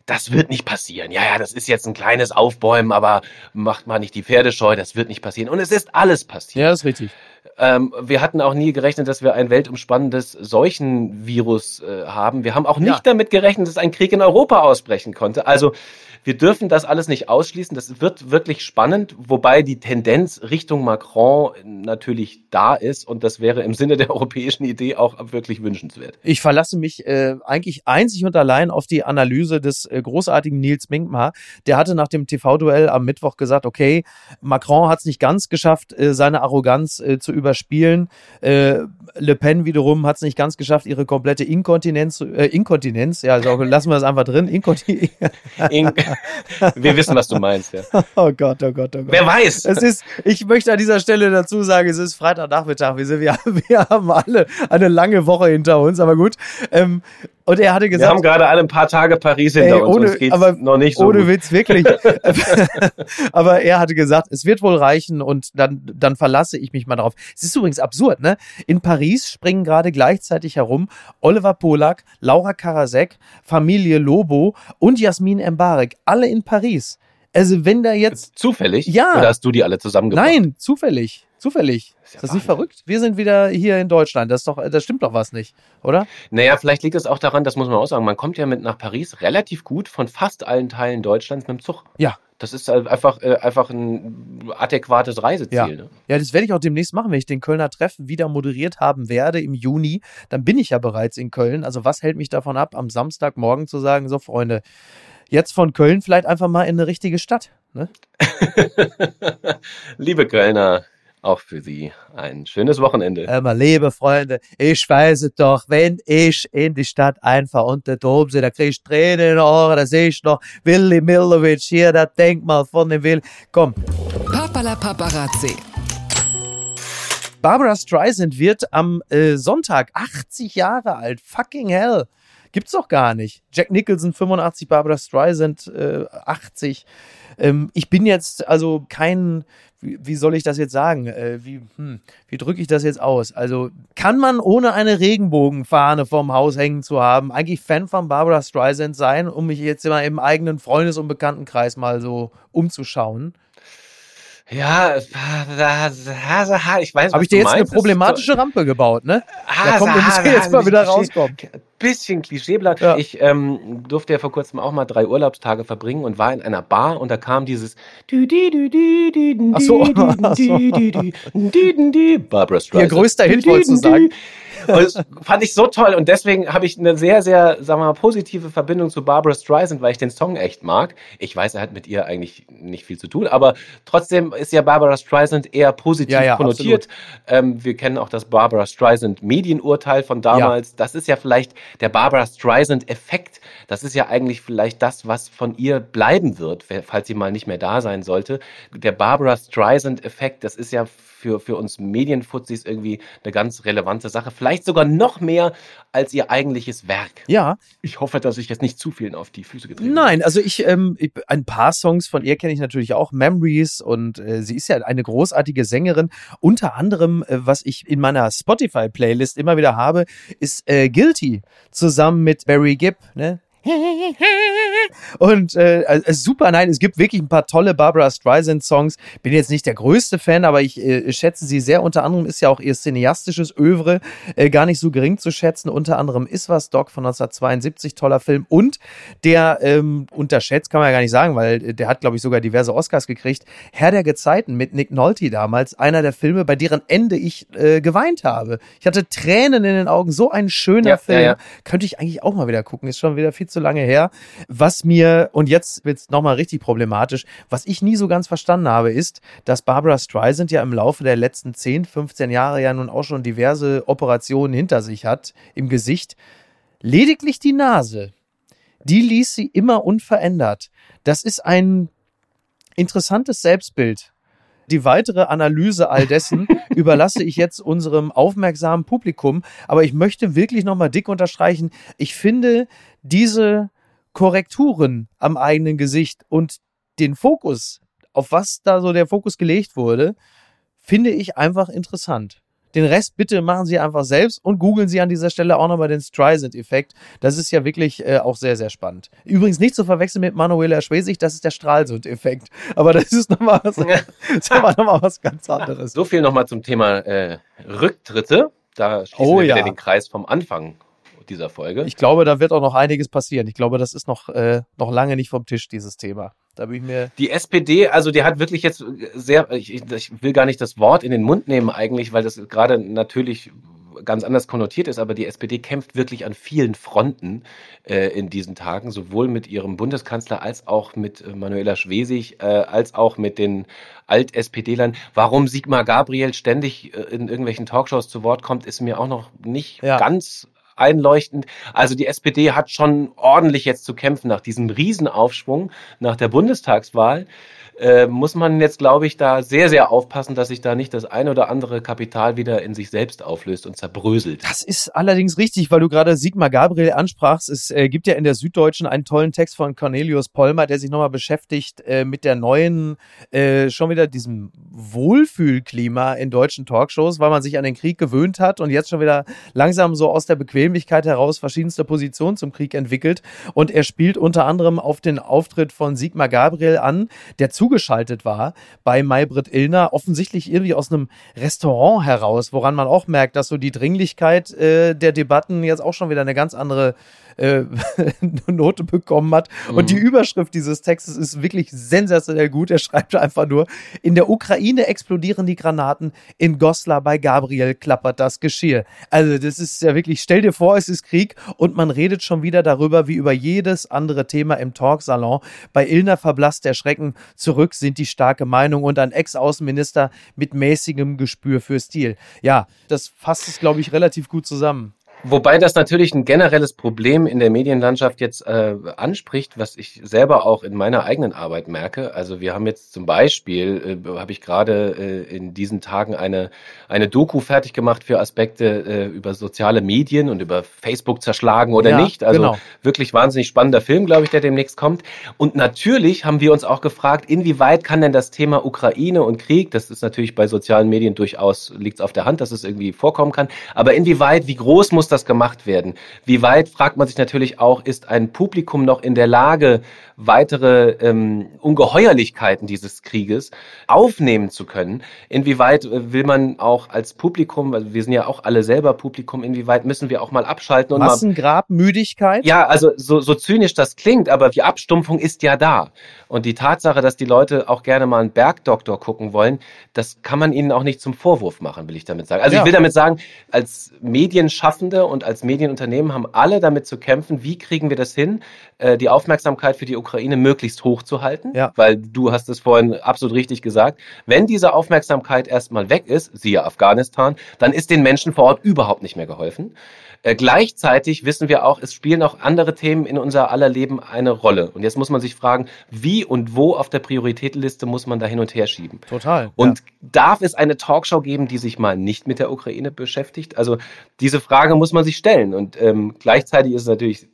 das wird nicht passieren. Ja, ja, das ist jetzt ein kleines Aufbäumen, aber macht mal nicht die Pferde scheu, das wird nicht passieren. Und es ist alles passiert. Ja, das ist richtig. Ähm, wir hatten auch nie gerechnet, dass wir ein weltumspannendes Seuchenvirus äh, haben. Wir haben auch nicht ja. damit gerechnet, dass ein Krieg in Europa ausbrechen konnte. Also wir dürfen das alles nicht ausschließen. Das wird wirklich spannend, wobei die Tendenz Richtung Macron natürlich da ist und das wäre im Sinne der europäischen Idee auch wirklich wünschenswert. Ich verlasse mich äh, eigentlich einzig und allein auf die Analyse des äh, großartigen Nils Minkmar. Der hatte nach dem TV-Duell am Mittwoch gesagt, okay, Macron hat es nicht ganz geschafft, äh, seine Arroganz äh, zu überspielen. Äh, Le Pen wiederum hat es nicht ganz geschafft, ihre komplette Inkontinenz, äh, Inkontinenz, ja, also lassen wir das einfach drin, Inkontinenz. In wir wissen, was du meinst, ja. Oh Gott, oh Gott, oh Gott. Wer weiß? Es ist, ich möchte an dieser Stelle dazu sagen, es ist Freitagnachmittag. Wir, sind, wir, wir haben alle eine lange Woche hinter uns, aber gut. Ähm, und er hatte gesagt. Wir haben gerade alle ein paar Tage Paris hinter ey, uns. Ohne, uns geht's aber noch nicht so. Ohne gut. Witz, wirklich. aber er hatte gesagt, es wird wohl reichen und dann, dann verlasse ich mich mal drauf. Es ist übrigens absurd, ne? In Paris springen gerade gleichzeitig herum Oliver Polak, Laura Karasek, Familie Lobo und Jasmin Embarek. Alle in Paris. Also wenn da jetzt. Zufällig? Ja. Oder hast du die alle zusammengebracht? Nein, zufällig. Zufällig. Ist, ja ist das nicht verrückt? Wir sind wieder hier in Deutschland. Das, ist doch, das stimmt doch was nicht, oder? Naja, vielleicht liegt es auch daran, das muss man auch sagen, man kommt ja mit nach Paris relativ gut von fast allen Teilen Deutschlands mit dem Zug. Ja. Das ist einfach, äh, einfach ein adäquates Reiseziel. Ja. Ne? ja, das werde ich auch demnächst machen, wenn ich den Kölner Treffen wieder moderiert haben werde im Juni. Dann bin ich ja bereits in Köln. Also was hält mich davon ab, am Samstagmorgen zu sagen, so Freunde, jetzt von Köln vielleicht einfach mal in eine richtige Stadt. Ne? Liebe Kölner, auch für Sie ein schönes Wochenende. Immer, liebe Freunde, ich weiß es doch, wenn ich in die Stadt einfach unter Dom sehe, da kriege ich Tränen in den Ohren, da sehe ich noch Willy Milovic hier, das Denkmal von dem Will. Komm. Papala Paparazzi. Barbara Streisand wird am äh, Sonntag 80 Jahre alt. Fucking hell. Gibt's doch gar nicht. Jack Nicholson 85, Barbara Streisand äh, 80. Ähm, ich bin jetzt also kein, wie, wie soll ich das jetzt sagen? Äh, wie hm, wie drücke ich das jetzt aus? Also kann man ohne eine Regenbogenfahne vorm Haus hängen zu haben, eigentlich Fan von Barbara Streisand sein, um mich jetzt immer im eigenen Freundes- und Bekanntenkreis mal so umzuschauen? Ja, ich weiß Habe ich dir jetzt meinst. eine problematische Rampe gebaut, ne? Da kommt, wir müssen jetzt mal wieder rauskommen. Bisschen Klischeeblatt. Ja. Ich ähm, durfte ja vor kurzem auch mal drei Urlaubstage verbringen und war in einer Bar und da kam dieses Ach so. Barbara Streisand. Ihr größter Hit, wolltest du sagen. Und das fand ich so toll und deswegen habe ich eine sehr, sehr, sagen wir mal, positive Verbindung zu Barbara Streisand, weil ich den Song echt mag. Ich weiß, er hat mit ihr eigentlich nicht viel zu tun, aber trotzdem ist ja Barbara Streisand eher positiv ja, ja, konnotiert. Ähm, wir kennen auch das Barbara Streisand Medienurteil von damals. Ja. Das ist ja vielleicht der Barbara Streisand-Effekt, das ist ja eigentlich vielleicht das, was von ihr bleiben wird, falls sie mal nicht mehr da sein sollte. Der Barbara Streisand-Effekt, das ist ja für, für uns Medienfuzis irgendwie eine ganz relevante Sache. Vielleicht sogar noch mehr als ihr eigentliches Werk. Ja. Ich hoffe, dass ich jetzt nicht zu vielen auf die Füße getreten Nein, also ich, ähm, ich, ein paar Songs von ihr kenne ich natürlich auch, Memories und äh, sie ist ja eine großartige Sängerin. Unter anderem, äh, was ich in meiner Spotify-Playlist immer wieder habe, ist äh, Guilty zusammen mit Barry Gibb, ne? Und äh, also super, nein, es gibt wirklich ein paar tolle Barbara Streisand-Songs. Bin jetzt nicht der größte Fan, aber ich äh, schätze sie sehr. Unter anderem ist ja auch ihr cineastisches Övre äh, gar nicht so gering zu schätzen. Unter anderem ist was Doc von 1972, toller Film. Und der ähm, unterschätzt, kann man ja gar nicht sagen, weil der hat, glaube ich, sogar diverse Oscars gekriegt. Herr der Gezeiten mit Nick Nolte damals, einer der Filme, bei deren Ende ich äh, geweint habe. Ich hatte Tränen in den Augen. So ein schöner Ja, Film. ja, ja. Könnte ich eigentlich auch mal wieder gucken. Ist schon wieder viel zu lange her. Was mir, und jetzt wird's nochmal richtig problematisch, was ich nie so ganz verstanden habe, ist, dass Barbara Streisand ja im Laufe der letzten 10, 15 Jahre ja nun auch schon diverse Operationen hinter sich hat im Gesicht. Lediglich die Nase, die ließ sie immer unverändert. Das ist ein interessantes Selbstbild. Die weitere Analyse all dessen überlasse ich jetzt unserem aufmerksamen Publikum. Aber ich möchte wirklich nochmal dick unterstreichen, ich finde diese Korrekturen am eigenen Gesicht und den Fokus, auf was da so der Fokus gelegt wurde, finde ich einfach interessant. Den Rest bitte machen Sie einfach selbst und googeln Sie an dieser Stelle auch nochmal den Streisand-Effekt. Das ist ja wirklich äh, auch sehr, sehr spannend. Übrigens nicht zu verwechseln mit Manuela Schwesig, das ist der Stralsund-Effekt. Aber das ist nochmal was, noch mal was ganz anderes. So viel nochmal zum Thema äh, Rücktritte. Da schließen Oh wir ja. wieder den Kreis vom Anfang dieser Folge. Ich glaube, da wird auch noch einiges passieren. Ich glaube, das ist noch, äh, noch lange nicht vom Tisch, dieses Thema. Da bin ich mir. Die SPD, also die hat wirklich jetzt sehr, ich, ich will gar nicht das Wort in den Mund nehmen eigentlich, weil das gerade natürlich ganz anders konnotiert ist, aber die SPD kämpft wirklich an vielen Fronten äh, in diesen Tagen, sowohl mit ihrem Bundeskanzler als auch mit äh, Manuela Schwesig, äh, als auch mit den Alt-SPD-Lern. Warum Sigmar Gabriel ständig äh, in irgendwelchen Talkshows zu Wort kommt, ist mir auch noch nicht Ja. ganz einleuchtend. Also die SPD hat schon ordentlich jetzt zu kämpfen nach diesem Riesenaufschwung nach der Bundestagswahl. Äh, muss man jetzt, glaube ich, da sehr, sehr aufpassen, dass sich da nicht das ein oder andere Kapital wieder in sich selbst auflöst und zerbröselt. Das ist allerdings richtig, weil du gerade Sigmar Gabriel ansprachst. Es äh, gibt ja in der Süddeutschen einen tollen Text von Cornelius Pollmer, der sich nochmal beschäftigt äh, mit der neuen, äh, schon wieder diesem Wohlfühlklima in deutschen Talkshows, weil man sich an den Krieg gewöhnt hat und jetzt schon wieder langsam so aus der Bequemlichkeit heraus verschiedenste Positionen zum Krieg entwickelt. Und er spielt unter anderem auf den Auftritt von Sigmar Gabriel an, der zugeschaltet war bei Maybrit Illner, offensichtlich irgendwie aus einem Restaurant heraus, woran man auch merkt, dass so die Dringlichkeit äh, der Debatten jetzt auch schon wieder eine ganz andere äh, Note bekommen hat. Und die Überschrift dieses Textes ist wirklich sensationell gut. Er schreibt einfach nur, in der Ukraine explodieren die Granaten, in Goslar bei Gabriel klappert das Geschirr. Also das ist ja wirklich, stell dir vor, es ist Krieg und man redet schon wieder darüber, wie über jedes andere Thema im Talksalon. Bei Illner verblasst der Schrecken, zurück sind die starke Meinung und ein Ex-Außenminister mit mäßigem Gespür für Stil. Ja, das fasst es, glaube ich, relativ gut zusammen. Wobei das natürlich ein generelles Problem in der Medienlandschaft jetzt äh, anspricht, was ich selber auch in meiner eigenen Arbeit merke. Also wir haben jetzt zum Beispiel, äh, habe ich gerade äh, in diesen Tagen eine, eine Doku fertig gemacht für Aspekte äh, über soziale Medien und über Facebook zerschlagen oder Ja, nicht. Also genau. wirklich wahnsinnig spannender Film, glaube ich, der demnächst kommt. Und natürlich haben wir uns auch gefragt, inwieweit kann denn das Thema Ukraine und Krieg, das ist natürlich bei sozialen Medien durchaus, liegt es auf der Hand, dass es irgendwie vorkommen kann, aber inwieweit, wie groß muss das gemacht werden? Wie weit, fragt man sich natürlich auch, ist ein Publikum noch in der Lage, weitere ähm, Ungeheuerlichkeiten dieses Krieges aufnehmen zu können? Inwieweit äh, will man auch als Publikum, weil wir sind ja auch alle selber Publikum, inwieweit müssen wir auch mal abschalten und mal Massengrabmüdigkeit? ja, also so, so zynisch das klingt, aber die Abstumpfung ist ja da. Und die Tatsache, dass die Leute auch gerne mal einen Bergdoktor gucken wollen, das kann man ihnen auch nicht zum Vorwurf machen, will ich damit sagen. Also Ja. ich will damit sagen, als Medienschaffende und als Medienunternehmen haben alle damit zu kämpfen, wie kriegen wir das hin, äh, die Aufmerksamkeit für die Ukraine möglichst hoch zu halten. Ja. Weil du hast es vorhin absolut richtig gesagt. Wenn diese Aufmerksamkeit erstmal weg ist, siehe Afghanistan, dann ist den Menschen vor Ort überhaupt nicht mehr geholfen. Äh, gleichzeitig wissen wir auch, es spielen auch andere Themen in unser aller Leben eine Rolle. Und jetzt muss man sich fragen, wie und wo auf der Prioritätenliste muss man da hin und her schieben. Total. Und ja. darf es eine Talkshow geben, die sich mal nicht mit der Ukraine beschäftigt? Also diese Frage muss man sich stellen. Und ähm, gleichzeitig ist es natürlich,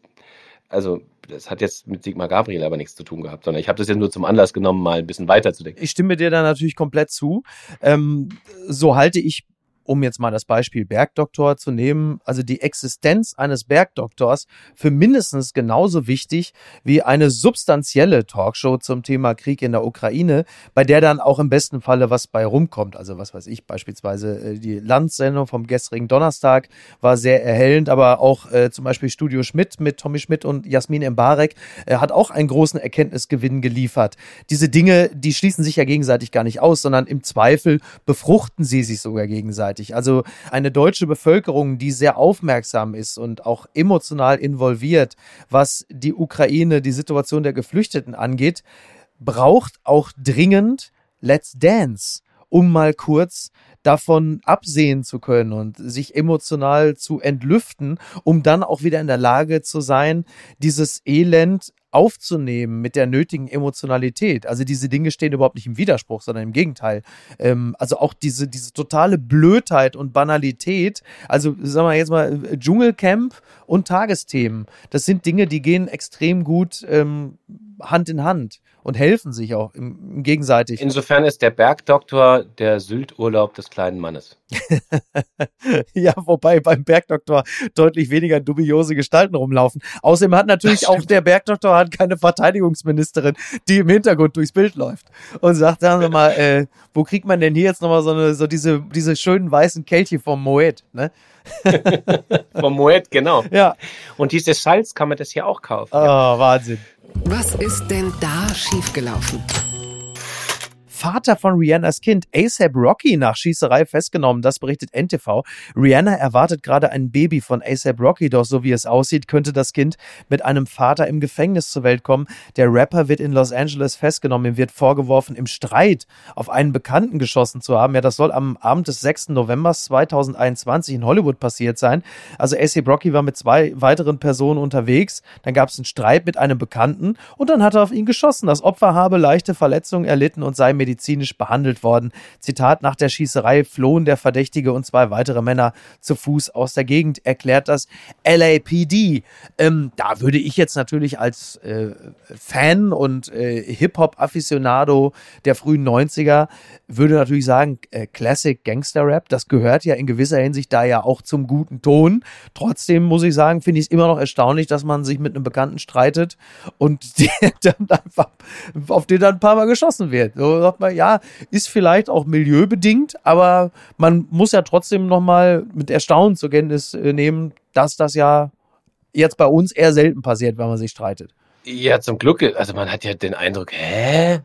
also das hat jetzt mit Sigmar Gabriel aber nichts zu tun gehabt, sondern ich habe das jetzt nur zum Anlass genommen, mal ein bisschen weiterzudenken. Ich stimme dir da natürlich komplett zu. Ähm, so halte ich um jetzt mal das Beispiel Bergdoktor zu nehmen, also die Existenz eines Bergdoktors für mindestens genauso wichtig wie eine substanzielle Talkshow zum Thema Krieg in der Ukraine, bei der dann auch im besten Falle was bei rumkommt. Also was weiß ich, beispielsweise äh, die Landsendung vom gestrigen Donnerstag war sehr erhellend, aber auch äh, zum Beispiel Studio Schmidt mit Tommy Schmidt und Jasmin Embarek äh, hat auch einen großen Erkenntnisgewinn geliefert. Diese Dinge, die schließen sich ja gegenseitig gar nicht aus, sondern im Zweifel befruchten sie sich sogar gegenseitig gegenseitig. Also eine deutsche Bevölkerung, die sehr aufmerksam ist und auch emotional involviert, was die Ukraine, die Situation der Geflüchteten angeht, braucht auch dringend Let's Dance, um mal kurz davon absehen zu können und sich emotional zu entlüften, um dann auch wieder in der Lage zu sein, dieses Elend aufzunehmen mit der nötigen Emotionalität. Also diese Dinge stehen überhaupt nicht im Widerspruch, sondern im Gegenteil. Ähm, also auch diese, diese totale Blödheit und Banalität. Also sagen wir jetzt mal äh, Dschungelcamp und Tagesthemen. Das sind Dinge, die gehen extrem gut ähm, Hand in Hand und helfen sich auch im, im gegenseitig. Insofern ist der Bergdoktor der Sylturlaub des kleinen Mannes. ja, wobei beim Bergdoktor deutlich weniger dubiose Gestalten rumlaufen. Außerdem hat natürlich auch der Bergdoktor hat keine Verteidigungsministerin, die im Hintergrund durchs Bild läuft und sagt, sagen wir mal, äh, wo kriegt man denn hier jetzt nochmal so eine, so diese, diese schönen weißen Kelche vom Moet, ne? vom Moet, genau. Ja. Und dieses Salz kann man das hier auch kaufen. Oh, ja. Wahnsinn. Was ist denn da schiefgelaufen? Vater von Rihannas Kind, ASAP Rocky, nach Schießerei festgenommen. Das berichtet NTV. Rihanna erwartet gerade ein Baby von ASAP Rocky, doch so wie es aussieht, könnte das Kind mit einem Vater im Gefängnis zur Welt kommen. Der Rapper wird in Los Angeles festgenommen. Ihm wird vorgeworfen, im Streit auf einen Bekannten geschossen zu haben. Ja, das soll am Abend des 6. November 2021 in Hollywood passiert sein. Also ASAP Rocky war mit zwei weiteren Personen unterwegs. Dann gab es einen Streit mit einem Bekannten und dann hat er auf ihn geschossen. Das Opfer habe leichte Verletzungen erlitten und sei medizinisch medizinisch behandelt worden. Zitat, nach der Schießerei flohen der Verdächtige und zwei weitere Männer zu Fuß aus der Gegend, erklärt das LAPD. Ähm, da würde ich jetzt natürlich als äh, Fan und äh, Hip-Hop-Afficionado der frühen 90er, würde natürlich sagen, äh, Classic Gangster Rap, das gehört ja in gewisser Hinsicht da ja auch zum guten Ton. Trotzdem muss ich sagen, finde ich es immer noch erstaunlich, dass man sich mit einem Bekannten streitet und der dann einfach auf den dann ein paar Mal geschossen wird. So man, ja, ist vielleicht auch milieubedingt, aber man muss ja trotzdem nochmal mit Erstaunen zur Kenntnis äh, nehmen, dass das ja jetzt bei uns eher selten passiert, wenn man sich streitet. Ja, zum Glück. Also man hat ja den Eindruck, hä?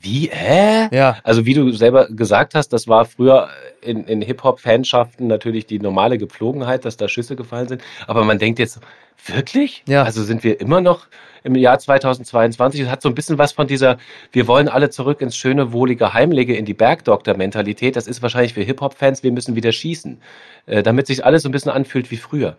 Wie? Hä? Ja. Also wie du selber gesagt hast, das war früher in, in Hip-Hop-Fanschaften natürlich die normale Gepflogenheit, dass da Schüsse gefallen sind. Aber man denkt jetzt, wirklich? Ja. Also sind wir immer noch im Jahr 2022. Es hat so ein bisschen was von dieser, wir wollen alle zurück ins schöne, wohlige Heimlege, in die Bergdoktor-Mentalität. Das ist wahrscheinlich für Hip-Hop-Fans, wir müssen wieder schießen, äh, damit sich alles so ein bisschen anfühlt wie früher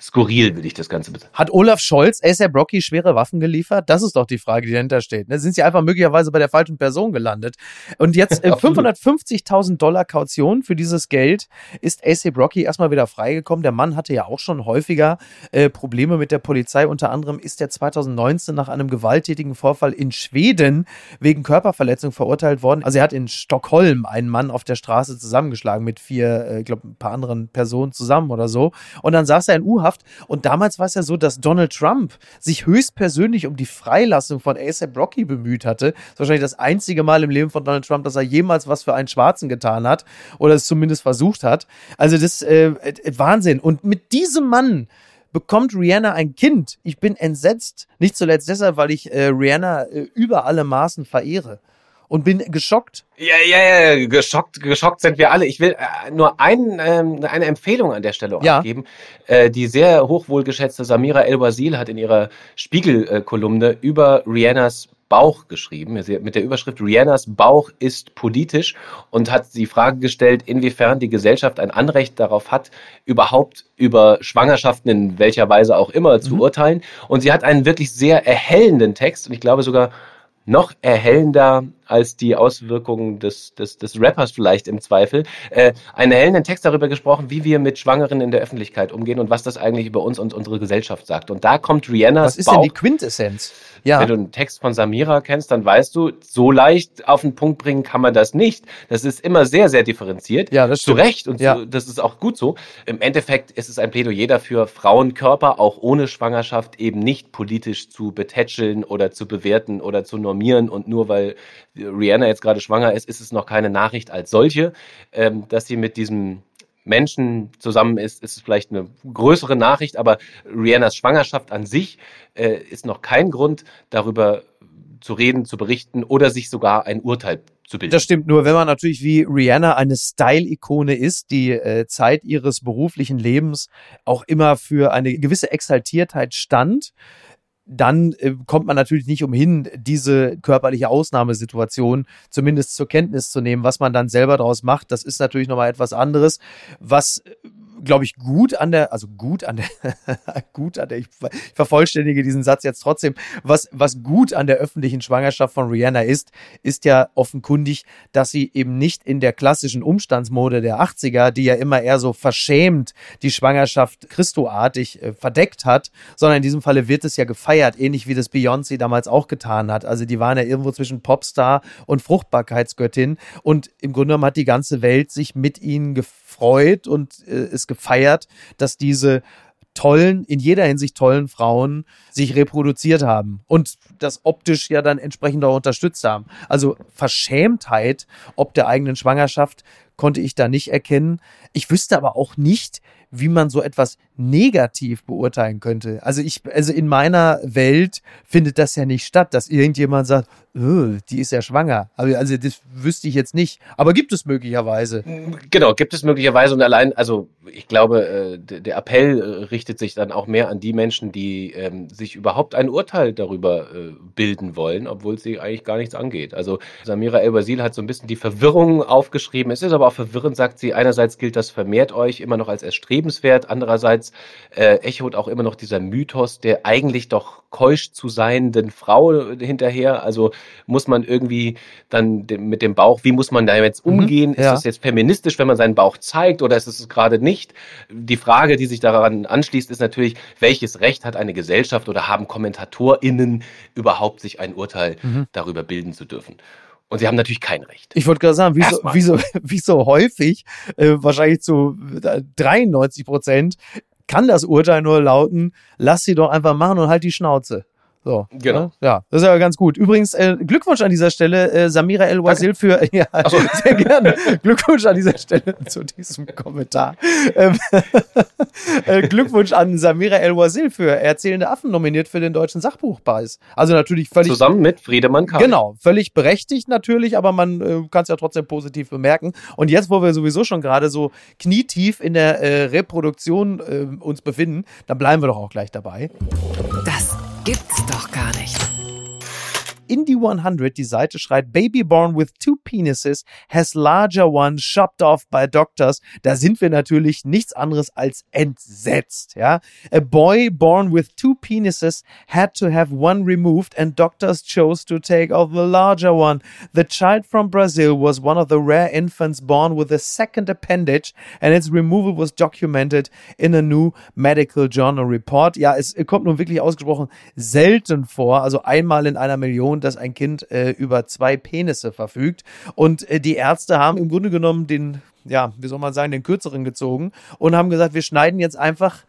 skurril, will ich das Ganze bezeichnen. Hat Olaf Scholz ASAP Rocky schwere Waffen geliefert? Das ist doch die Frage, die dahinter steht. Ne? Sind sie einfach möglicherweise bei der falschen Person gelandet? Und jetzt äh, 550.000 Dollar Kaution für dieses Geld ist ASAP Rocky erstmal wieder freigekommen. Der Mann hatte ja auch schon häufiger äh, Probleme mit der Polizei. Unter anderem ist er 2019 nach einem gewalttätigen Vorfall in Schweden wegen Körperverletzung verurteilt worden. Also er hat in Stockholm einen Mann auf der Straße zusammengeschlagen mit vier, äh, ich glaube, ein paar anderen Personen zusammen oder so. Und dann saß er in U-Haft Haft. Und damals war es ja so, dass Donald Trump sich höchstpersönlich um die Freilassung von ASAP Rocky bemüht hatte. Das ist wahrscheinlich das einzige Mal im Leben von Donald Trump, dass er jemals was für einen Schwarzen getan hat oder es zumindest versucht hat. Also das äh, äh, Wahnsinn. Und mit diesem Mann bekommt Rihanna ein Kind. Ich bin entsetzt. Nicht zuletzt deshalb, weil ich äh, Rihanna äh, über alle Maßen verehre und bin geschockt. Ja, ja, ja, geschockt, geschockt sind wir alle. Ich will äh, nur ein, ähm, eine Empfehlung an der Stelle ja. abgeben. Äh, die sehr hochwohlgeschätzte Samira El-Wazil hat in ihrer Spiegel-Kolumne über Rihannas Bauch geschrieben, mit der Überschrift Rihannas Bauch ist politisch und hat die Frage gestellt, inwiefern die Gesellschaft ein Anrecht darauf hat, überhaupt über Schwangerschaften in welcher Weise auch immer zu mhm. urteilen. Und sie hat einen wirklich sehr erhellenden Text und ich glaube sogar noch erhellender als die Auswirkungen des, des, des Rappers vielleicht im Zweifel, äh, einen erhellenden Text darüber gesprochen, wie wir mit Schwangeren in der Öffentlichkeit umgehen und was das eigentlich über uns und unsere Gesellschaft sagt. Und da kommt Rihanna. Was ist Bauch. denn die Quintessenz? Ja. Wenn du einen Text von Samira kennst, dann weißt du, so leicht auf den Punkt bringen kann man das nicht. Das ist immer sehr, sehr differenziert. Ja, das stimmt. Zu Recht und ja. so, das ist auch gut so. Im Endeffekt ist es ein Plädoyer dafür, Frauenkörper auch ohne Schwangerschaft eben nicht politisch zu betätscheln oder zu bewerten oder zu normieren und nur weil Rihanna jetzt gerade schwanger ist, ist es noch keine Nachricht als solche, ähm, dass sie mit diesem Menschen zusammen ist, ist es vielleicht eine größere Nachricht, aber Rihannas Schwangerschaft an sich äh, ist noch kein Grund, darüber zu reden, zu berichten oder sich sogar ein Urteil zu bilden. Das stimmt nur, wenn man natürlich wie Rihanna eine Style-Ikone ist, die äh, Zeit ihres beruflichen Lebens auch immer für eine gewisse Exaltiertheit stand, dann äh, kommt man natürlich nicht umhin, diese körperliche Ausnahmesituation zumindest zur Kenntnis zu nehmen. Was man dann selber daraus macht, das ist natürlich nochmal etwas anderes. Was glaube ich, gut an der, also gut an der, gut an der, ich, vervollständige diesen Satz jetzt trotzdem, was, was gut an der öffentlichen Schwangerschaft von Rihanna ist, ist ja offenkundig, dass sie eben nicht in der klassischen Umstandsmode der 80er, die ja immer eher so verschämt die Schwangerschaft Christoartig äh, verdeckt hat, sondern in diesem Falle wird es ja gefeiert, ähnlich wie das Beyoncé damals auch getan hat. Also die waren ja irgendwo zwischen Popstar und Fruchtbarkeitsgöttin und im Grunde genommen hat die ganze Welt sich mit ihnen gefreut und äh, es gefeiert, dass diese tollen, in jeder Hinsicht tollen Frauen sich reproduziert haben und das optisch ja dann entsprechend auch unterstützt haben. Also Verschämtheit ob der eigenen Schwangerschaft konnte ich da nicht erkennen. Ich wüsste aber auch nicht, wie man so etwas negativ beurteilen könnte. Also ich, also in meiner Welt findet das ja nicht statt, dass irgendjemand sagt, die ist ja schwanger. Also das wüsste ich jetzt nicht. Aber gibt es möglicherweise? Genau, gibt es möglicherweise und allein, also ich glaube, äh, der Appell äh, richtet sich dann auch mehr an die Menschen, die ähm, sich überhaupt ein Urteil darüber äh, bilden wollen, obwohl es sie eigentlich gar nichts angeht. Also Samira El-Basil hat so ein bisschen die Verwirrung aufgeschrieben. Es ist aber auch verwirrend, sagt sie. Einerseits gilt das vermehrt euch immer noch als erstrebenswert. Andererseits äh, echot auch immer noch dieser Mythos der eigentlich doch keusch zu seienden Frau hinterher. Also muss man irgendwie dann mit dem Bauch, wie muss man da jetzt mhm, umgehen? Mhm, ja. Ist das jetzt feministisch, wenn man seinen Bauch zeigt oder ist es gerade nicht? Die Frage, die sich daran anschließt, ist natürlich, welches Recht hat eine Gesellschaft oder haben KommentatorInnen überhaupt sich ein Urteil mhm. darüber bilden zu dürfen? Und sie haben natürlich kein Recht. Ich wollte gerade sagen, wie so, wie, so, wie so häufig, äh, wahrscheinlich zu 93 Prozent, kann das Urteil nur lauten, lass sie doch einfach machen und halt die Schnauze. So, genau. Ne? Ja, das ist ja ganz gut. Übrigens, äh, Glückwunsch an dieser Stelle, äh, Samira El Wazil für, ja, so. sehr gerne. Glückwunsch an dieser Stelle zu diesem Kommentar. Ähm, äh, Glückwunsch an Samira El Wazil für Erzählende Affen nominiert für den Deutschen Sachbuchpreis. Also natürlich völlig. Zusammen mit Friedemann Kahl. Genau, völlig berechtigt natürlich, aber man äh, kann es ja trotzdem positiv bemerken. Und jetzt, wo wir sowieso schon gerade so knietief in der äh, Reproduktion äh, uns befinden, dann bleiben wir doch auch gleich dabei. Gar nicht. Indie 100, die Seite schreibt, Baby born with two penises has larger one chopped off by doctors. Da sind wir natürlich nichts anderes als entsetzt, ja. A boy born with two penises had to have one removed and doctors chose to take off the larger one. The child from Brazil was one of the rare infants born with a second appendage and its removal was documented in a new medical journal report. Ja, es kommt nun wirklich ausgesprochen selten vor, also einmal in einer Million dass ein Kind äh, über zwei Penisse verfügt. Und äh, die Ärzte haben im Grunde genommen den, ja, wie soll man sagen, den kürzeren gezogen und haben gesagt, wir schneiden jetzt einfach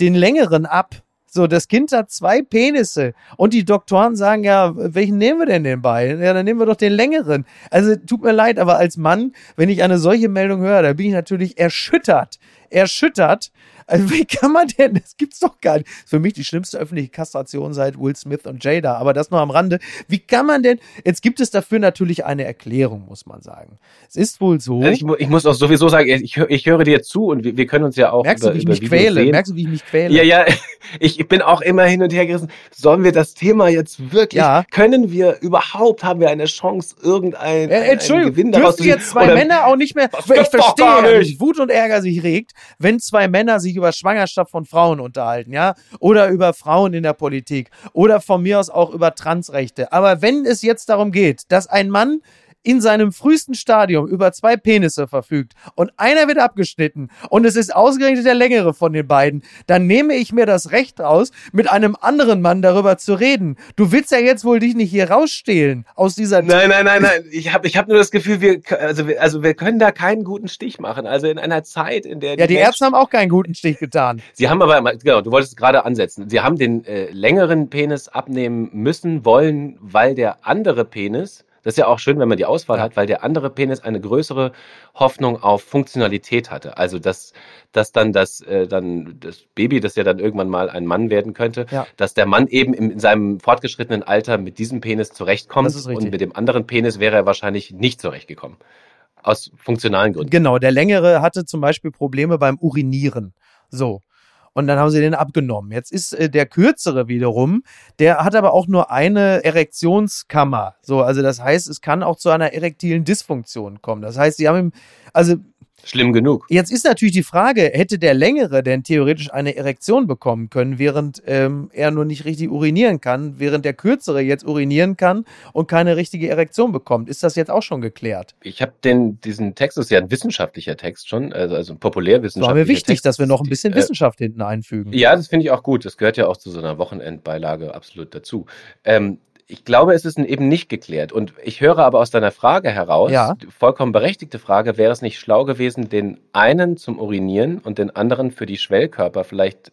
den längeren ab. So, das Kind hat zwei Penisse. Und die Doktoren sagen, ja, welchen nehmen wir denn den bei? Ja, dann nehmen wir doch den längeren. Also, tut mir leid, aber als Mann, wenn ich eine solche Meldung höre, da bin ich natürlich erschüttert. Erschüttert. Also wie kann man denn, das gibt's doch gar nicht. Für mich die schlimmste öffentliche Kastration seit Will Smith und Jada, aber das nur am Rande. Wie kann man denn, jetzt gibt es dafür natürlich eine Erklärung, muss man sagen. Es ist wohl so. Ich, ich muss auch sowieso sagen, ich, ich höre dir zu und wir, wir können uns ja auch merkst über, du, wie ich mich Videos quäle? sehen. Merkst du, wie ich mich quäle? Ja, ja, ich, bin auch immer hin und her gerissen. Sollen wir das Thema jetzt wirklich, Ja. können wir überhaupt, haben wir eine Chance, irgendein Äh, Entschuldigung, Gewinn daraus zu jetzt zwei Oder- Männer auch nicht mehr. Ich verstehe, Wut und Ärger sich regt, wenn zwei Männer sich über Schwangerschaft von Frauen unterhalten, ja, oder über Frauen in der Politik oder von mir aus auch über Transrechte. Aber wenn es jetzt darum geht, dass ein Mann in seinem frühesten Stadium über zwei Penisse verfügt und einer wird abgeschnitten und es ist ausgerechnet der längere von den beiden, dann nehme ich mir das Recht raus, mit einem anderen Mann darüber zu reden. Du willst ja jetzt wohl dich nicht hier rausstehlen aus dieser Nein, nein, nein, nein. Ich habe ich hab nur das Gefühl, wir, also, wir, also wir können da keinen guten Stich machen. Also in einer Zeit, in der Ja, die Menschen- Ärzte haben auch keinen guten Stich getan. Sie haben aber, genau, du wolltest es gerade ansetzen. Sie haben den äh, längeren Penis abnehmen müssen, wollen, weil der andere Penis, das ist ja auch schön, wenn man die Auswahl hat, weil der andere Penis eine größere Hoffnung auf Funktionalität hatte. Also dass, dass dann das, äh, dann das Baby, das ja dann irgendwann mal ein Mann werden könnte, Ja. dass der Mann eben in, in seinem fortgeschrittenen Alter mit diesem Penis zurechtkommt Das ist richtig. und mit dem anderen Penis wäre er wahrscheinlich nicht zurechtgekommen. Aus funktionalen Gründen. Genau, der längere hatte zum Beispiel Probleme beim Urinieren. So. Und dann haben sie den abgenommen. Jetzt ist äh, der kürzere wiederum, der hat aber auch nur eine Erektionskammer. So, also das heißt, es kann auch zu einer erektilen Dysfunktion kommen. Das heißt, sie haben ihm, also Schlimm genug. Jetzt ist natürlich die Frage, hätte der Längere denn theoretisch eine Erektion bekommen können, während ähm, er nur nicht richtig urinieren kann, während der Kürzere jetzt urinieren kann und keine richtige Erektion bekommt? Ist das jetzt auch schon geklärt? Ich habe den diesen Text, das ist ja ein wissenschaftlicher Text schon, also, also ein Es war populärwissenschaftlicher mir wichtig, Text. dass wir noch ein bisschen Äh, Wissenschaft hinten einfügen. Ja, das finde ich auch gut. Das gehört ja auch zu so einer Wochenendbeilage absolut dazu. Ähm, ich glaube, es ist eben nicht geklärt. Und ich höre aber aus deiner Frage heraus, Ja. vollkommen berechtigte Frage, wäre es nicht schlau gewesen, den einen zum Urinieren und den anderen für die Schwellkörper vielleicht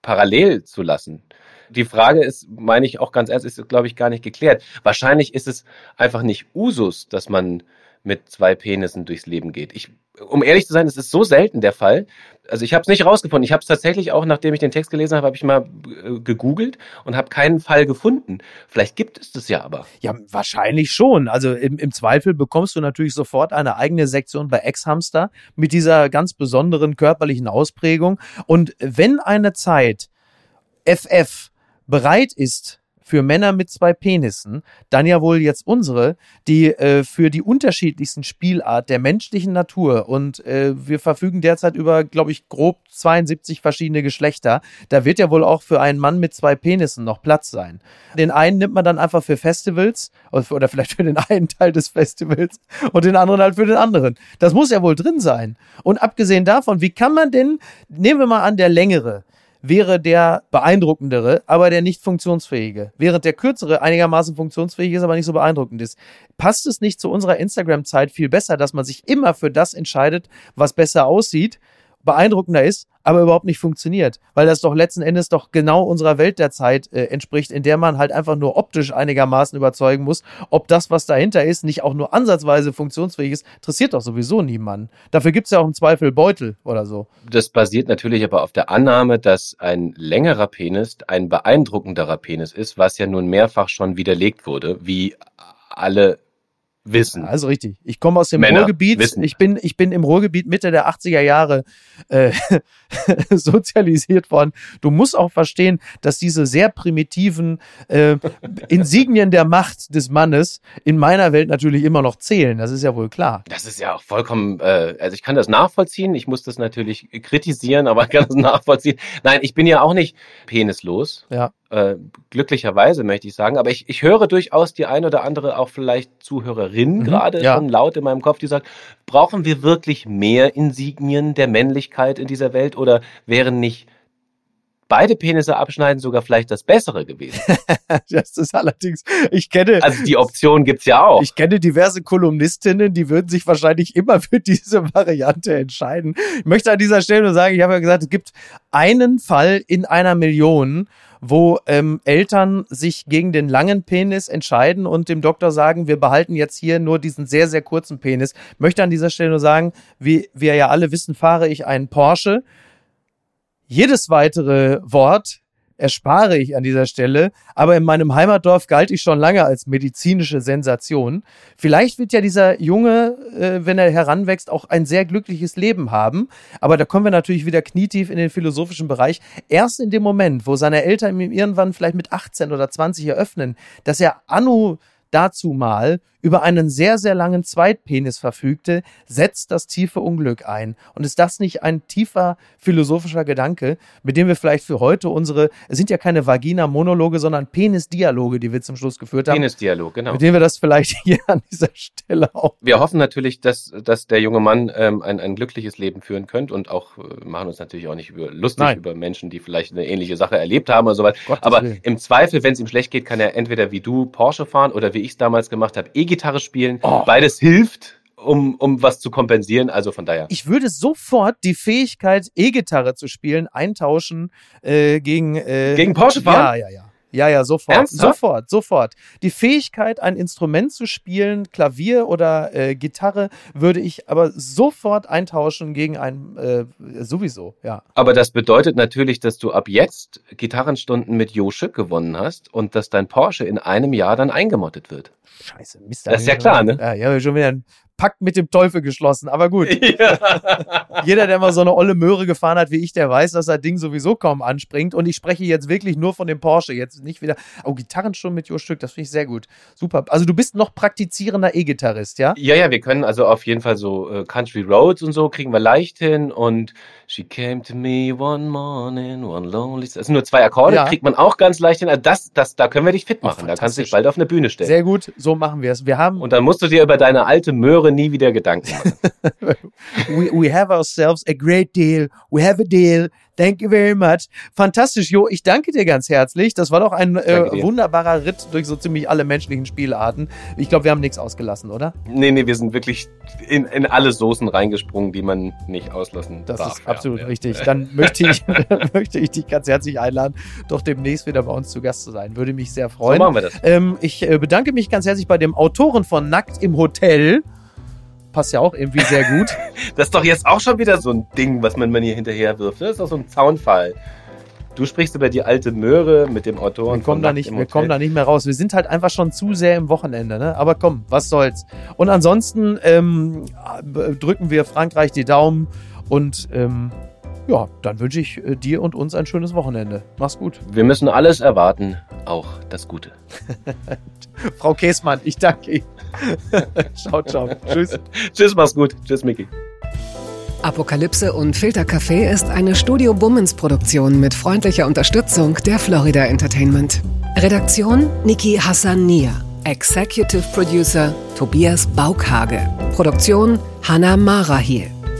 parallel zu lassen? Die Frage ist, meine ich auch ganz ernst, ist, glaube ich, gar nicht geklärt. Wahrscheinlich ist es einfach nicht Usus, dass man mit zwei Penissen durchs Leben geht. Ich, um ehrlich zu sein, es ist so selten der Fall. Also ich habe es nicht rausgefunden. Ich habe es tatsächlich auch, nachdem ich den Text gelesen habe, habe ich mal äh, gegoogelt und habe keinen Fall gefunden. Vielleicht gibt es das ja aber. Ja, wahrscheinlich schon. Also im, im Zweifel bekommst du natürlich sofort eine eigene Sektion bei Ex-Hamster mit dieser ganz besonderen körperlichen Ausprägung. Und wenn eine Zeit FF bereit ist für Männer mit zwei Penissen, dann ja wohl jetzt unsere, die äh, für die unterschiedlichsten Spielart der menschlichen Natur und äh, wir verfügen derzeit über, glaube ich, grob 72 verschiedene Geschlechter. Da wird ja wohl auch für einen Mann mit zwei Penissen noch Platz sein. Den einen nimmt man dann einfach für Festivals oder vielleicht für den einen Teil des Festivals und den anderen halt für den anderen. Das muss ja wohl drin sein. Und abgesehen davon, wie kann man denn, nehmen wir mal an, der längere wäre der beeindruckendere, aber der nicht funktionsfähige. Während der kürzere einigermaßen funktionsfähig ist, aber nicht so beeindruckend ist. Passt es nicht zu unserer Instagram-Zeit viel besser, dass man sich immer für das entscheidet, was besser aussieht, beeindruckender ist, aber überhaupt nicht funktioniert? Weil das doch letzten Endes doch genau unserer Welt der Zeit äh, entspricht, in der man halt einfach nur optisch einigermaßen überzeugen muss, ob das, was dahinter ist, nicht auch nur ansatzweise funktionsfähig ist, interessiert doch sowieso niemanden. Dafür gibt's ja auch im Zweifel Beutel oder so. Das basiert natürlich aber auf der Annahme, dass ein längerer Penis ein beeindruckenderer Penis ist, was ja nun mehrfach schon widerlegt wurde, wie alle wissen. Also richtig. Ich komme aus dem Männer Ruhrgebiet. wissen. Ich bin, ich bin im Ruhrgebiet Mitte der 80er Jahre äh, sozialisiert worden. Du musst auch verstehen, dass diese sehr primitiven äh, Insignien der Macht des Mannes in meiner Welt natürlich immer noch zählen. Das ist ja wohl klar. Das ist ja auch vollkommen, äh, also ich kann das nachvollziehen, ich muss das natürlich kritisieren, aber ich kann das nachvollziehen. Nein, ich bin ja auch nicht penislos. Ja. Äh, glücklicherweise möchte ich sagen, aber ich, ich höre durchaus die ein oder andere auch vielleicht Zuhörerin Mhm, gerade ja. schon laut in meinem Kopf, die sagt, brauchen wir wirklich mehr Insignien der Männlichkeit in dieser Welt oder wären nicht beide Penisse abschneiden sogar vielleicht das Bessere gewesen? Das ist allerdings, ich kenne, Also die Option gibt's ja auch. Ich kenne diverse Kolumnistinnen, die würden sich wahrscheinlich immer für diese Variante entscheiden. Ich möchte an dieser Stelle nur sagen, ich habe ja gesagt, es gibt einen Fall in einer Million, wo ähm, Eltern sich gegen den langen Penis entscheiden und dem Doktor sagen, wir behalten jetzt hier nur diesen sehr, sehr kurzen Penis. Möchte an dieser Stelle nur sagen, wie wir ja alle wissen, fahre ich einen Porsche. Jedes weitere Wort erspare ich an dieser Stelle, aber in meinem Heimatdorf galt ich schon lange als medizinische Sensation. Vielleicht wird ja dieser Junge, äh, wenn er heranwächst, auch ein sehr glückliches Leben haben, aber da kommen wir natürlich wieder knietief in den philosophischen Bereich. Erst in dem Moment, wo seine Eltern ihm irgendwann vielleicht mit 18 oder 20 eröffnen, dass er Anno dazu mal über einen sehr, sehr langen Zweitpenis verfügte, setzt das tiefe Unglück ein. Und ist das nicht ein tiefer philosophischer Gedanke, mit dem wir vielleicht für heute unsere, es sind ja keine Vagina-Monologe, sondern Penis-Dialoge, die wir zum Schluss geführt haben. Penis-Dialog, genau. Mit dem wir das vielleicht hier an dieser Stelle auch. Wir hoffen natürlich, dass, dass der junge Mann ähm, ein, ein glückliches Leben führen könnte und auch äh, machen uns natürlich auch nicht über, lustig Nein. über Menschen, die vielleicht eine ähnliche Sache erlebt haben oder so weiter. Gottes Aber Willen. im Zweifel, wenn es ihm schlecht geht, kann er entweder wie du Porsche fahren oder wie ich es damals gemacht habe, E-Gitarre spielen. Oh. Beides hilft, um, um was zu kompensieren. Also von daher. Ich würde sofort die Fähigkeit, E-Gitarre zu spielen, eintauschen äh, gegen äh, Gegen Porsche fahren? Ja, ja, ja. Ja, ja, sofort. Ernsthaft? Sofort, sofort. Die Fähigkeit, ein Instrument zu spielen, Klavier oder äh, Gitarre, würde ich aber sofort eintauschen gegen ein äh, sowieso, ja. Aber das bedeutet natürlich, dass du ab jetzt Gitarrenstunden mit Jo Schück gewonnen hast und dass dein Porsche in einem Jahr dann eingemottet wird. Scheiße, Mist. Das ist ja klar, ne? Ja, ja, schon wieder einen Pakt mit dem Teufel geschlossen, aber gut. Ja. Jeder, der mal so eine olle Möhre gefahren hat wie ich, der weiß, dass das Ding sowieso kaum anspringt. Und ich spreche jetzt wirklich nur von dem Porsche. Jetzt nicht wieder. Oh, Gitarrenstunden mit Jo Stück, das finde ich sehr gut. Super. Also du bist noch praktizierender E-Gitarrist, ja? Ja, ja, wir können also auf jeden Fall so äh, Country Roads und so kriegen wir leicht hin und She came to me one morning, one lonely. Das sind nur zwei Akkorde, Ja. kriegt man auch ganz leicht hin. Also das, das, da können wir dich fit Oh, machen. da kannst du dich bald auf eine Bühne stellen. Sehr gut, so machen wir es. Wir haben, und dann musst du dir über deine alte Möhre nie wieder Gedanken machen. we, we have ourselves a great deal. We have a deal. Thank you very much. Fantastisch, Jo. Ich danke dir ganz herzlich. Das war doch ein äh, wunderbarer Ritt durch so ziemlich alle menschlichen Spielarten. Ich glaube, wir haben nichts ausgelassen, oder? nee, nee, wir sind wirklich in, in alle Soßen reingesprungen, die man nicht auslassen Das darf. ist absolut ja. richtig. Dann möchte ich, möchte ich dich ganz herzlich einladen, doch demnächst wieder bei uns zu Gast zu sein. Würde mich sehr So freuen. machen wir das. ähm, ich äh, bedanke mich ganz herzlich bei dem Autoren von Nackt im Hotel. Passt ja auch irgendwie sehr gut. Das ist doch jetzt auch schon wieder so ein Ding, was man mir hier hinterher wirft. Das ist doch so ein Zaunfall. Du sprichst über die alte Möhre mit dem Autoren Wir kommen, da nicht, wir kommen da nicht mehr raus. Wir sind halt einfach schon zu sehr im Wochenende, ne? Aber komm, was soll's. Und ansonsten ähm, drücken wir Frankreich die Daumen und ähm, ja, dann wünsche ich äh, dir und uns ein schönes Wochenende. Mach's gut. Wir müssen alles erwarten, auch das Gute. Frau Käsmann, ich danke Ihnen. ciao, ciao. Tschüss. Tschüss, mach's gut. Tschüss, Miki. Apokalypse und Filtercafé ist eine Studio Bummens Produktion mit freundlicher Unterstützung der Florida Entertainment. Redaktion Niki Hassania. Executive Producer Tobias Baukhage. Produktion Hanna Marahiel.